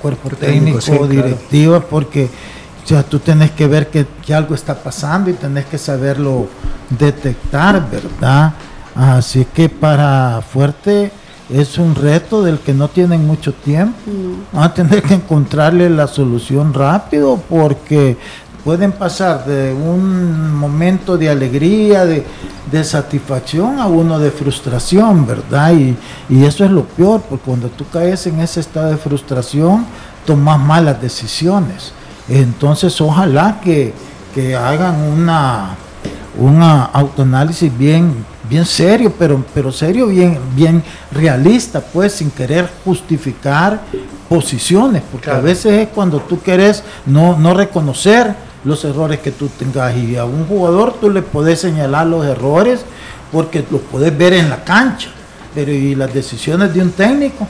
cuerpo técnico, Técnico, sí, claro. directiva, porque o sea, tú tenés que ver que, que algo está pasando y tenés que saberlo detectar, ¿verdad? Así que para Fuerte es un reto del que no tienen mucho tiempo. Van a tener que encontrarle la solución rápido porque pueden pasar de un momento de alegría, de, de satisfacción a uno de frustración, ¿verdad? Y, y eso es lo peor, porque cuando tú caes en ese estado de frustración, tomas malas decisiones. Entonces, ojalá que, que hagan una, una autoanálisis bien, bien serio, pero, pero serio, bien, bien realista, pues, sin querer justificar posiciones, porque a veces es cuando tú quieres no, no reconocer los errores que tú tengas y a un jugador tú le podés señalar los errores porque los podés ver en la cancha, pero y las decisiones de un técnico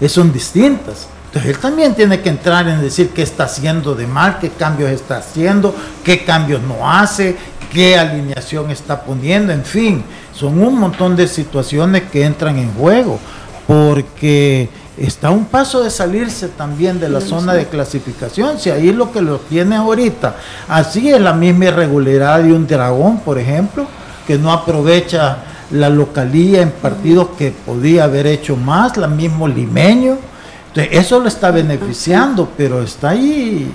eh, son distintas. Entonces él también tiene que entrar en decir qué está haciendo de mal, qué cambios está haciendo, qué cambios no hace, qué alineación está poniendo, en fin, son un montón de situaciones que entran en juego, porque está a un paso de salirse también de la zona de clasificación, si ahí lo que lo tiene ahorita, así es la misma irregularidad de un dragón, por ejemplo, que no aprovecha la localía en partidos que podía haber hecho más, la mismo limeño. Eso lo está beneficiando, pero está ahí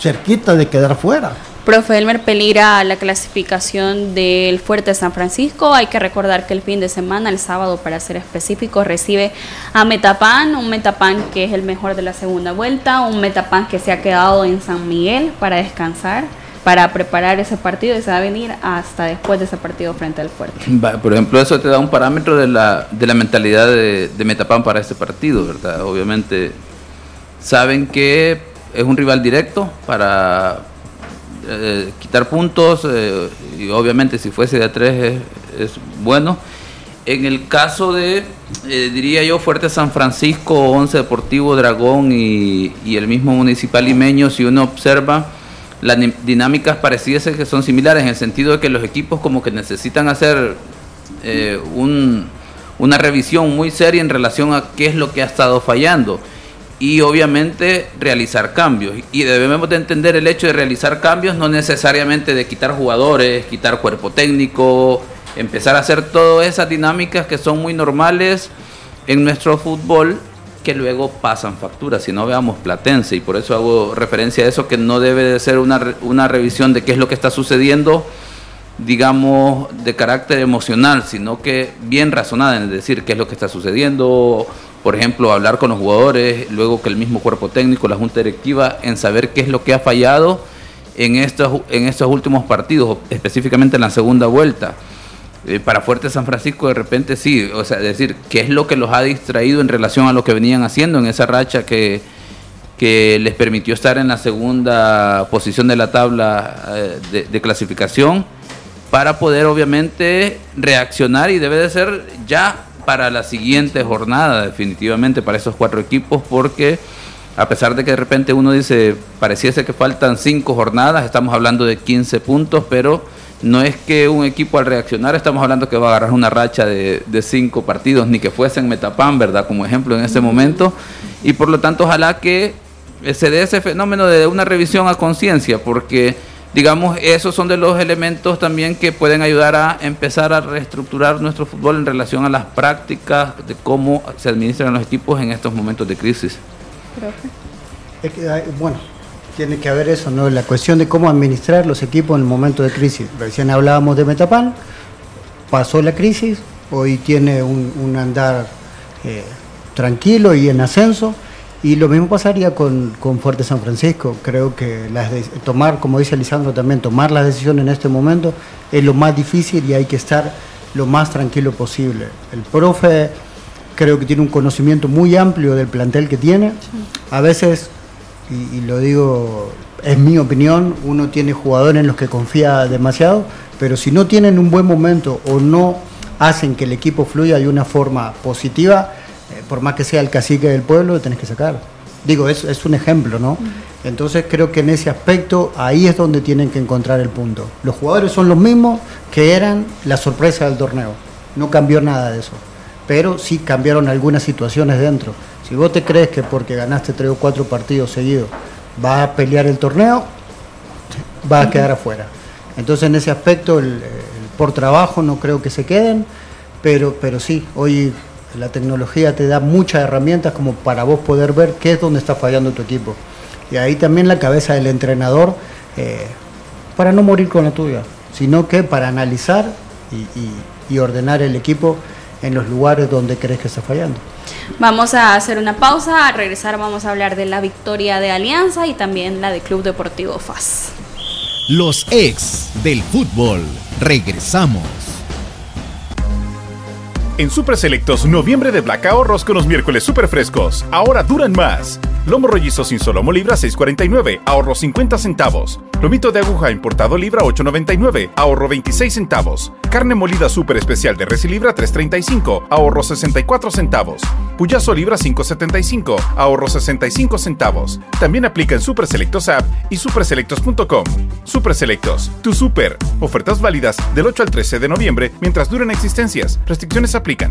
cerquita de quedar fuera. Profe Elmer peligra la clasificación del Fuerte San Francisco. Hay que recordar que el fin de semana, el sábado para ser específico, recibe a Metapan, un Metapan que es el mejor de la segunda vuelta, un Metapan que se ha quedado en San Miguel para descansar, para preparar ese partido y se va a venir hasta después de ese partido frente al Fuerte. Por ejemplo, eso te da un parámetro de la, de la mentalidad de, de Metapan para este partido, ¿verdad? Obviamente saben que es un rival directo para eh, quitar puntos eh, y obviamente si fuese de a tres es, es bueno. En el caso de, eh, diría yo, Fuerte San Francisco, Once Deportivo, Dragón y, y el mismo Municipal Limeño, si uno observa, las dinámicas pareciesen que son similares en el sentido de que los equipos como que necesitan hacer eh, un, una revisión muy seria en relación a qué es lo que ha estado fallando y obviamente realizar cambios. Y debemos de entender el hecho de realizar cambios no necesariamente de quitar jugadores, quitar cuerpo técnico, empezar a hacer todas esas dinámicas que son muy normales en nuestro fútbol que luego pasan facturas, si no veamos Platense, y por eso hago referencia a eso, que no debe de ser una, una revisión de qué es lo que está sucediendo, digamos, de carácter emocional, sino que bien razonada en decir qué es lo que está sucediendo, por ejemplo, hablar con los jugadores, luego que el mismo cuerpo técnico, la junta directiva, en saber qué es lo que ha fallado en estos, en estos últimos partidos, específicamente en la segunda vuelta. Para Fuerte San Francisco de repente sí, o sea, decir, qué es lo que los ha distraído en relación a lo que venían haciendo en esa racha que, que les permitió estar en la segunda posición de la tabla eh, de, clasificación para poder obviamente reaccionar y debe de ser ya para la siguiente jornada definitivamente para esos cuatro equipos porque a pesar de que de repente uno dice pareciese que faltan cinco jornadas, estamos hablando de 15 puntos, pero no es que un equipo al reaccionar, estamos hablando que va a agarrar una racha de, cinco partidos, ni que fuesen Metapan, ¿verdad? Como ejemplo en este momento. Y por lo tanto, ojalá que se dé ese fenómeno de una revisión a conciencia, porque, digamos, esos son de los elementos también que pueden ayudar a empezar a reestructurar nuestro fútbol en relación a las prácticas de cómo se administran los equipos en estos momentos de crisis. Es que, bueno, tiene que haber eso, ¿no? La cuestión de cómo administrar los equipos en el momento de crisis. Recién hablábamos de Metapan, pasó la crisis, hoy tiene un, andar eh, tranquilo y en ascenso. Y lo mismo pasaría con, Fuerte San Francisco. Creo que las tomar, como dice Lisandro también, tomar las decisiones en este momento es lo más difícil y hay que estar lo más tranquilo posible. El profe creo que tiene un conocimiento muy amplio del plantel que tiene. A veces y, lo digo, es mi opinión, uno tiene jugadores en los que confía demasiado, pero si no tienen un buen momento o no hacen que el equipo fluya de una forma positiva, eh, por más que sea el cacique del pueblo, lo tenés que sacar. Digo, es, es un ejemplo, ¿no? Entonces creo que en ese aspecto ahí es donde tienen que encontrar el punto. Los jugadores son los mismos que eran la sorpresa del torneo. No cambió nada de eso. Pero sí cambiaron algunas situaciones dentro. Si vos te crees que porque ganaste tres o cuatro partidos seguidos vas a pelear el torneo, vas a quedar afuera. Entonces en ese aspecto, por trabajo no creo que se queden, pero, pero sí, hoy la tecnología te da muchas herramientas como para vos poder ver qué es donde está fallando tu equipo. Y ahí también la cabeza del entrenador, eh, para no morir con la tuya, sino que para analizar y ordenar el equipo en los lugares donde crees que está fallando. Vamos a hacer una pausa, a regresar vamos a hablar de la victoria de Alianza y también la de Club Deportivo FAS. Los ex del fútbol. Regresamos. En Super Selectos, noviembre de Black ahorros con los miércoles super frescos. Ahora duran más. Lomo rollizo sin solomo libra 6.49, ahorro 50 centavos. Lomito de aguja importado libra 8.99, ahorro 26 centavos. Carne molida súper especial de res libra 3.35, ahorro 64 centavos. Puyazo libra 5.75, ahorro 65 centavos. También aplica en Super Selectos App y superselectos.com. Super Selectos, tu super. Ofertas válidas del 8 al 13 de noviembre mientras duren existencias. Restricciones aplican.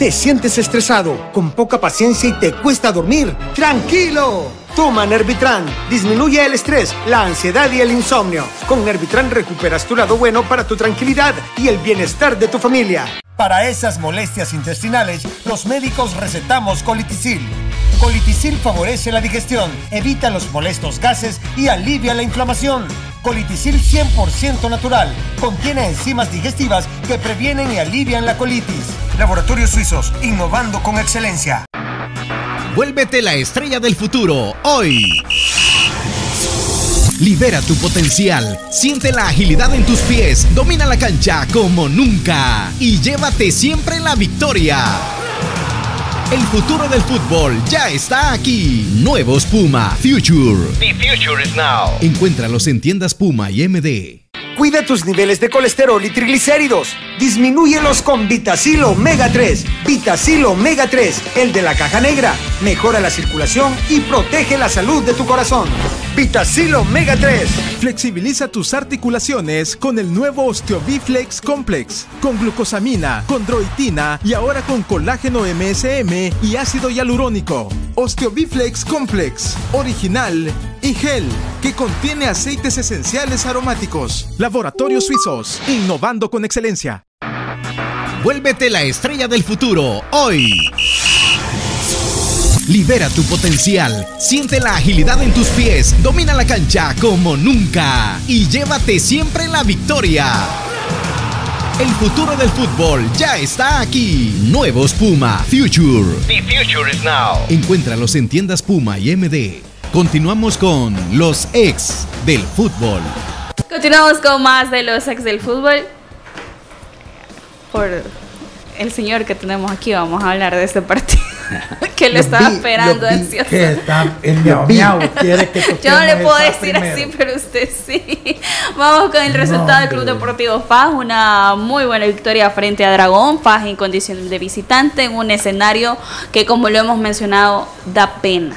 ¿Te sientes estresado, con poca paciencia y te cuesta dormir? ¡Tranquilo! Toma Nervitran. Disminuye el estrés, la ansiedad y el insomnio. Con Nervitran recuperas tu lado bueno para tu tranquilidad y el bienestar de tu familia. Para esas molestias intestinales, los médicos recetamos colitisil. Colitisil favorece la digestión, evita los molestos gases y alivia la inflamación. Colitisil 100% natural. Contiene enzimas digestivas que previenen y alivian la colitis. Laboratorios Suizos, innovando con excelencia. Vuélvete la estrella del futuro hoy. Libera tu potencial, siente la agilidad en tus pies, domina la cancha como nunca y llévate siempre la victoria. El futuro del fútbol ya está aquí. Nuevos Puma Future. The future is now. Encuéntralos en tiendas Puma y MD. Cuida tus niveles de colesterol y triglicéridos. Disminúyelos con Vitacil Omega 3. Vitacil Omega 3, el de la caja negra. Mejora la circulación y protege la salud de tu corazón. Vitacil Omega 3. Flexibiliza tus articulaciones con el nuevo Osteobiflex Complex, con glucosamina, condroitina y ahora con colágeno MSM y ácido hialurónico. Osteobiflex Complex, original y gel, que contiene aceites esenciales aromáticos. Laboratorios Suizos, innovando con excelencia. Vuélvete la estrella del futuro hoy. Libera tu potencial, siente la agilidad en tus pies, domina la cancha como nunca y llévate siempre la victoria. El futuro del fútbol ya está aquí. Nuevos Puma Future. The future is now. Encuéntralos en tiendas Puma y MD. Continuamos con los ex del fútbol. Continuamos con más de los ex del fútbol. Por el señor que tenemos aquí, vamos a hablar de este partido. que lo estaba vi, esperando ansioso. que está el miau miau, quiere que Yo no le puedo decir primero. así, pero usted sí. Vamos con el No, resultado del Club. Deportivo FAS. Una muy buena victoria frente a Dragón. FAS en condición de visitante en un escenario que, como lo hemos mencionado, da pena.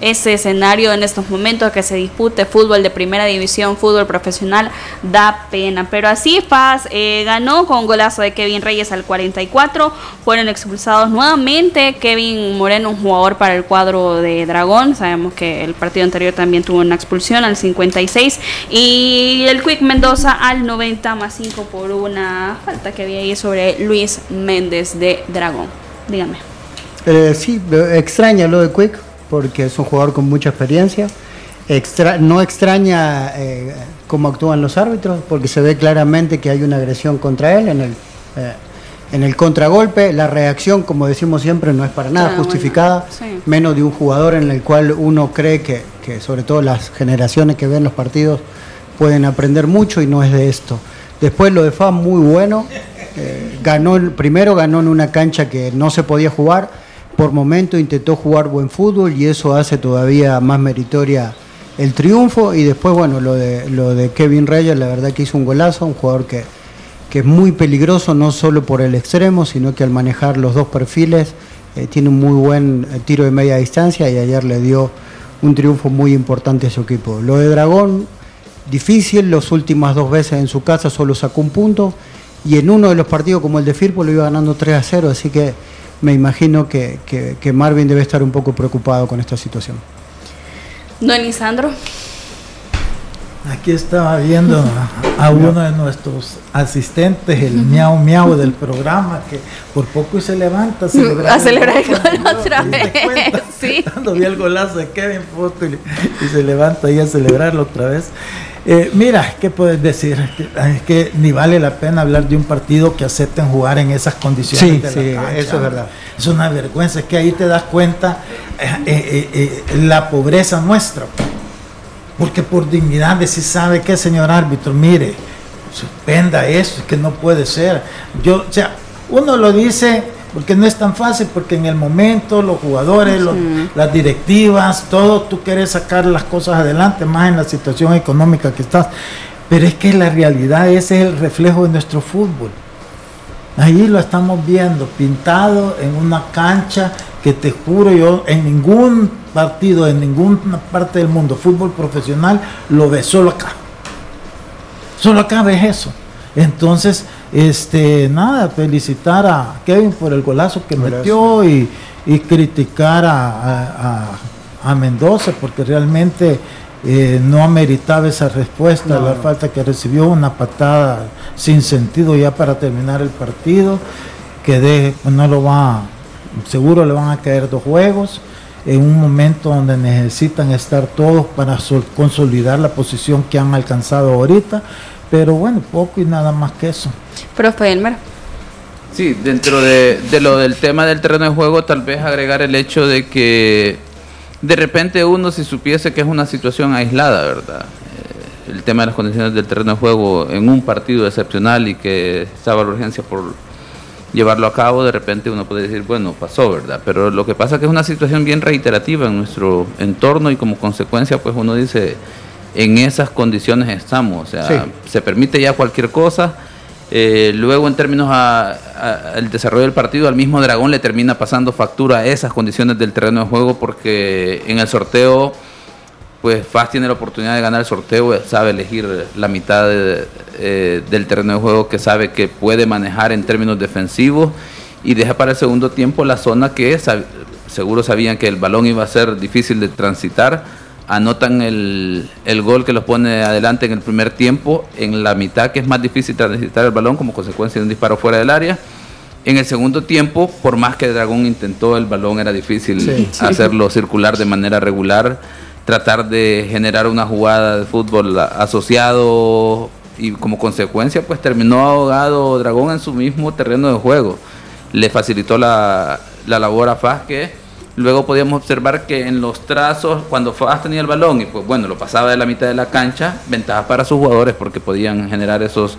Ese escenario en estos momentos que se dispute fútbol de primera división, fútbol profesional, da pena. Pero así FAS eh, ganó con golazo de Kevin Reyes al 44. Fueron expulsados nuevamente Kevin Moreno, un jugador para el cuadro de Dragón. Sabemos que el partido anterior también tuvo una expulsión al 56. Y el Quick Mendoza al 90 más 5 por una falta que había ahí sobre Luis Méndez de Dragón. Dígame. Eh, sí, extraña lo de Quick porque es un jugador con mucha experiencia. Extra- no extraña eh, cómo actúan los árbitros porque se ve claramente que hay una agresión contra él en el, eh, en el contragolpe. La reacción, como decimos siempre, no es para nada Ah, bueno, justificada, sí. menos de un jugador en el cual uno cree que, que sobre todo las generaciones que ven los partidos pueden aprender mucho y no es de esto. Después lo de Fa muy bueno. Eh, ganó primero ganó en una cancha que no se podía jugar. Por momento intentó jugar buen fútbol y eso hace todavía más meritoria el triunfo. Y después, bueno, lo de, lo de Kevin Reyes, la verdad que hizo un golazo, un jugador que, es muy peligroso, no solo por el extremo, sino que al manejar los dos perfiles eh, tiene un muy buen eh, tiro de media distancia y ayer le dio un triunfo muy importante a su equipo. Lo de Dragón, difícil, las últimas dos veces en su casa solo sacó un punto y en uno de los partidos como el de Firpo lo iba ganando 3 a 0, así que me imagino que, que- que Marvin debe estar un poco preocupado con esta situación. Don Lisandro. Aquí estaba viendo a, uno de nuestros asistentes, el miau miau del programa, que por poco y se levanta a celebrar, A celebrar el gol otra ¿Te diste vez, cuenta? sí. Cuando vi el golazo de Kevin Foto y, y se levanta ahí a celebrarlo otra vez. Eh, mira, ¿qué puedes decir? Que, es que ni vale la pena hablar de un partido que acepten jugar en esas condiciones. Sí, de la sí, cancha. eso es verdad. Es una vergüenza, es que ahí te das cuenta eh, eh, eh, la pobreza nuestra. Porque por dignidad de si sabe que señor árbitro, mire, suspenda eso, que no puede ser. Yo, o sea, uno lo dice porque no es tan fácil, porque en el momento los jugadores, los- las directivas, todo, tú quieres sacar las cosas adelante, más en la situación económica que estás. Pero es que la realidad ese es el reflejo de nuestro fútbol. Ahí lo estamos viendo, pintado en una cancha que te juro yo, en ningún partido, en ninguna parte del mundo, fútbol profesional, lo ves solo acá. Solo acá ves eso. Entonces, este, nada, felicitar a Kevin por el golazo que metió y, y criticar a, a- a- a Mendoza porque realmente eh, no ameritaba esa respuesta, No, la no. falta que recibió, una patada sin sentido ya para terminar el partido, que de, no lo va, seguro le van a caer dos juegos en un momento donde necesitan estar todos para sol- consolidar la posición que han alcanzado ahorita, pero bueno, poco y nada más que eso. Profe Elmer. Sí, dentro de, de lo del tema del terreno de juego, tal vez agregar el hecho de que de repente uno si supiese que es una situación aislada, ¿verdad? Eh, el tema de las condiciones del terreno de juego en un partido excepcional y que estaba la urgencia por, llevarlo a cabo, de repente uno puede decir, bueno, pasó, ¿verdad? Pero lo que pasa es que es una situación bien reiterativa en nuestro entorno y como consecuencia, pues uno dice, en esas condiciones estamos, o sea, se permite ya cualquier cosa. Eh, luego, en términos al desarrollo del partido, al mismo Dragón le termina pasando factura a esas condiciones del terreno de juego porque en el sorteo pues FAS tiene la oportunidad de ganar el sorteo, sabe elegir la mitad eh, del terreno de juego que sabe que puede manejar en términos defensivos y deja para el segundo tiempo la zona que seguro sabían que el balón iba a ser difícil de transitar. Anotan el, el gol que los pone adelante en el primer tiempo, en la mitad que es más difícil transitar el balón como consecuencia de un disparo fuera del área. En el segundo tiempo, por más que Dragón intentó, el balón era difícil hacerlo circular de manera regular tratar de generar una jugada de fútbol asociado y como consecuencia pues terminó ahogado Dragón en su mismo terreno de juego. Le facilitó la, labor a Faz que luego podíamos observar que en los trazos cuando Faz tenía el balón y pues bueno lo pasaba de la mitad de la cancha, ventajas para sus jugadores porque podían generar esos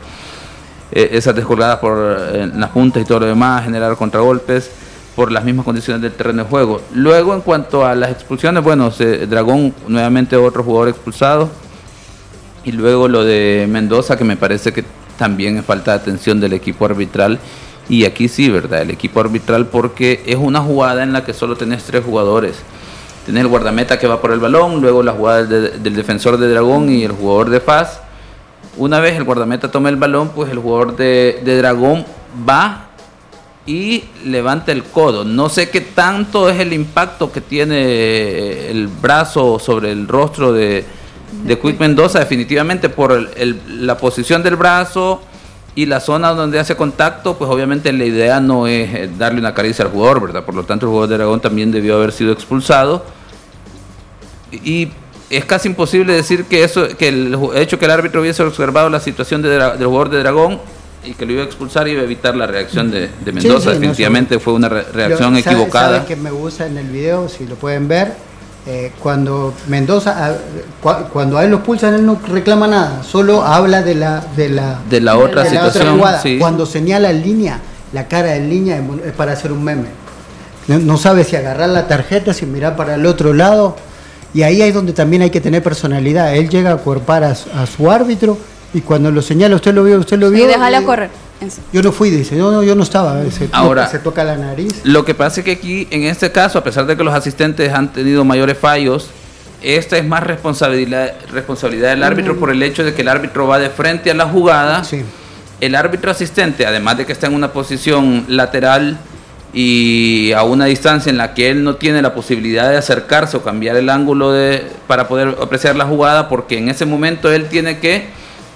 eh, esas descolgadas por las puntas y todo lo demás, generar contragolpes por las mismas condiciones del terreno de juego. Luego, en cuanto a las expulsiones, bueno, Dragón nuevamente otro jugador expulsado. Y luego lo de Mendoza, que me parece que también es falta de atención del equipo arbitral. Y aquí sí, ¿verdad? El equipo arbitral porque es una jugada en la que solo tenés tres jugadores. Tenés el guardameta que va por el balón, luego la jugada del defensor de Dragón y el jugador de Paz. Una vez el guardameta toma el balón, pues el jugador de, de Dragón va y levanta el codo. No sé qué tanto es el impacto que tiene eh, el brazo sobre el rostro de, de Quick Mendoza, definitivamente por la posición del brazo y la zona donde hace contacto, pues obviamente la idea no es eh, darle una caricia al jugador, ¿verdad? Por lo tanto, el jugador de Aragón también debió haber sido expulsado. Y es casi imposible decir que eso que el hecho que el árbitro hubiese observado la situación del jugador de Dragón y que lo iba a expulsar y iba a evitar la reacción de, Mendoza. Definitivamente fue una reacción equivocada. ¿sabe que me gusta en el video, si lo pueden ver, eh, cuando Mendoza, ah, cuando a él lo expulsan, él no reclama nada, solo habla de la de la, de la otra situación. Cuando señala en línea, la cara en línea es para hacer un meme. No, sabe si agarrar la tarjeta, si mirar para el otro lado. Y ahí es donde también hay que tener personalidad. Él llega a cuerpar a su árbitro y cuando lo señala, usted lo vio, usted lo vio. Y déjala correr. Yo no fui, dice. No, no, yo no estaba. Se, Ahora, se toca la nariz. Lo que pasa es que aquí, en este caso, a pesar de que los asistentes han tenido mayores fallos, esta es más responsabilidad, responsabilidad del árbitro mm. por el hecho de que el árbitro va de frente a la jugada. Sí. El árbitro asistente, además de que está en una posición lateral y a una distancia en la que él no tiene la posibilidad de acercarse o cambiar el ángulo de, para poder apreciar la jugada, porque en ese momento él tiene que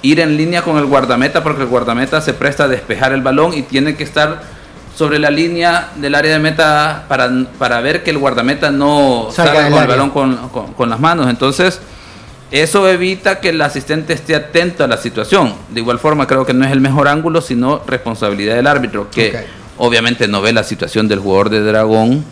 ir en línea con el guardameta porque el guardameta se presta a despejar el balón y tiene que estar sobre la línea del área de meta para, para ver que el guardameta no salga, con el balón con, las manos. Entonces, eso evita que el asistente esté atento a la situación. De igual forma, creo que no es el mejor ángulo, sino responsabilidad del árbitro, que obviamente no ve la situación del jugador de Dragón,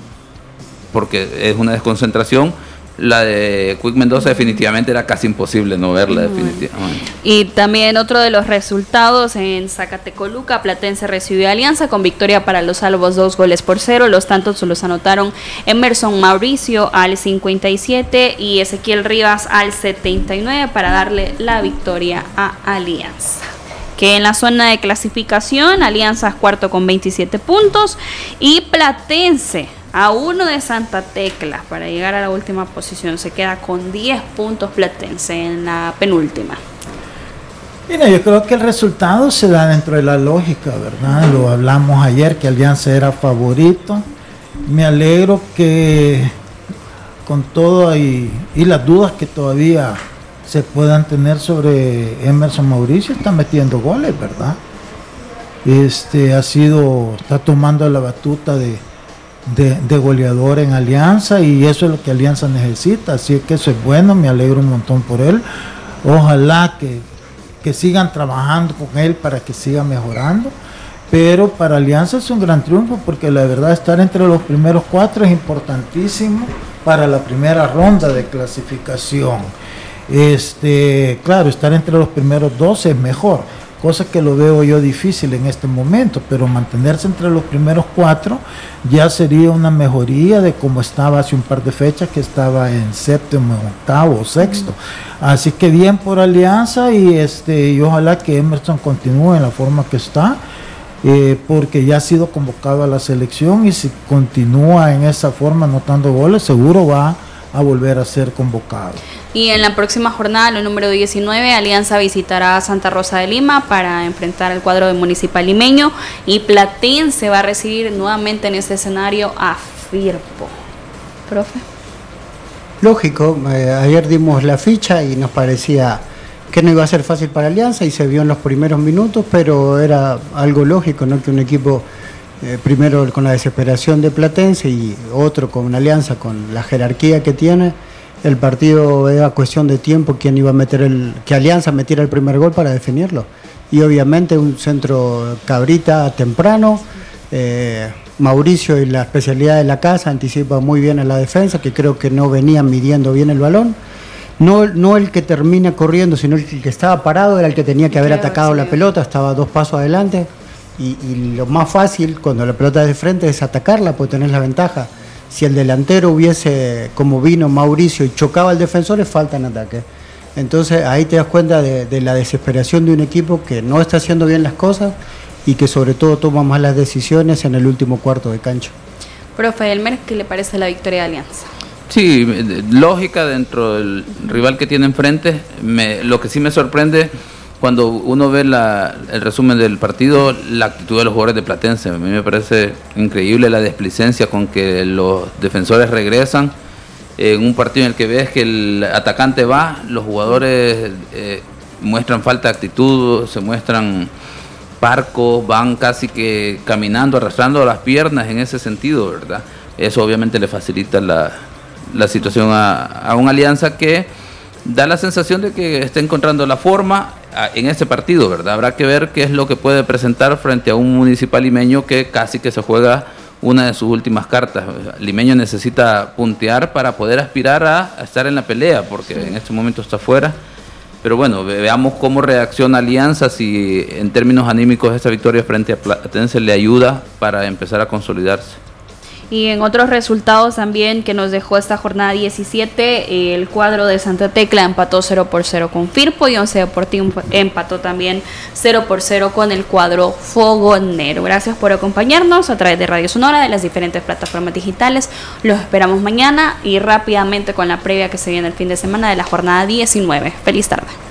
porque es una desconcentración la de Quick Mendoza definitivamente era casi imposible no verla definitivamente. Y también otro de los resultados en Zacatecoluca, Platense recibió Alianza con victoria para los salvos dos goles por cero. Los tantos los anotaron Emerson Mauricio al 57 y Ezequiel Rivas al 79 para darle la victoria a Alianza que en la zona de clasificación Alianza es cuarto con 27 puntos y Platense a uno de Santa Tecla para llegar a la última posición. Se queda con 10 puntos Platense en la penúltima. Mira, yo creo que el resultado se da dentro de la lógica, ¿verdad? Lo hablamos ayer que Alianza era favorito. Me alegro que con todo y, y las dudas que todavía se puedan tener sobre Emerson Mauricio, está metiendo goles, ¿verdad? Este ha sido, está tomando la batuta de, de, goleador en Alianza y eso es lo que Alianza necesita. Así que eso es bueno, me alegro un montón por él. Ojalá que, sigan trabajando con él para que siga mejorando. Pero para Alianza es un gran triunfo porque la verdad estar entre los primeros cuatro es importantísimo para la primera ronda de clasificación. Este, claro, estar entre los primeros dos es mejor cosa que lo veo yo difícil en este momento, pero mantenerse entre los primeros cuatro ya sería una mejoría de como estaba hace un par de fechas, que estaba en séptimo, octavo, sexto. Así que bien por Alianza y este y ojalá que Emerson continúe en la forma que está. Eh, porque ya ha sido convocado a la selección y si continúa en esa forma anotando goles, seguro va a volver a ser convocado. Y en la próxima jornada, el número 19, Alianza visitará a Santa Rosa de Lima para enfrentar al cuadro de Municipal Limeño y Platense va a recibir nuevamente en este escenario a Firpo. Profe. Lógico, eh, ayer dimos la ficha y nos parecía que no iba a ser fácil para Alianza y se vio en los primeros minutos, pero era algo lógico, ¿no? Que un equipo eh, primero con la desesperación de Platense y otro con una alianza, con la jerarquía que tiene, el partido era cuestión de tiempo quién iba a meter el, que Alianza metiera el primer gol para definirlo. Y obviamente un centro cabrita temprano, eh, Mauricio y la especialidad de la casa anticipa muy bien en la defensa, que creo que no venían midiendo bien el balón. No, no el que termina corriendo, sino el que estaba parado era el que tenía que haber atacado la pelota, estaba dos pasos adelante y, lo más fácil cuando la pelota es de frente es atacarla, porque tenés la ventaja. Si el delantero hubiese, como vino Mauricio, y chocaba al defensor, es falta en ataque. Entonces ahí te das cuenta de, la desesperación de un equipo que no está haciendo bien las cosas y que sobre todo toma malas decisiones en el último cuarto de cancha. Profe Elmer, ¿qué le parece la victoria de Alianza? Sí, lógica dentro del rival que tiene enfrente. Me, lo que sí me sorprende cuando uno ve el resumen del partido, la actitud de los jugadores de Platense, a mí me parece increíble la desplicencia con que los defensores regresan. En un partido en el que ves que el atacante va, los jugadores eh, muestran falta de actitud, se muestran parcos, van casi que caminando, arrastrando las piernas en ese sentido, ¿verdad? Eso obviamente le facilita la, situación a, a una alianza que da la sensación de que está encontrando la forma en este partido, ¿verdad? Habrá que ver qué es lo que puede presentar frente a un municipal limeño que casi que se juega una de sus últimas cartas. Limeño necesita puntear para poder aspirar a, estar en la pelea, porque en este momento está fuera. Pero bueno, veamos cómo reacciona Alianza, si en términos anímicos esta victoria frente a Platense le ayuda para empezar a consolidarse. Y en otros resultados también que nos dejó esta jornada 17, el cuadro de Santa Tecla empató 0 por 0 con Firpo y Once Deportivo empató también 0 por 0 con el cuadro Fogonero. Gracias por acompañarnos a través de Radio Sonora, de las diferentes plataformas digitales. Los esperamos mañana y rápidamente con la previa que se viene el fin de semana de la jornada 19. Feliz tarde.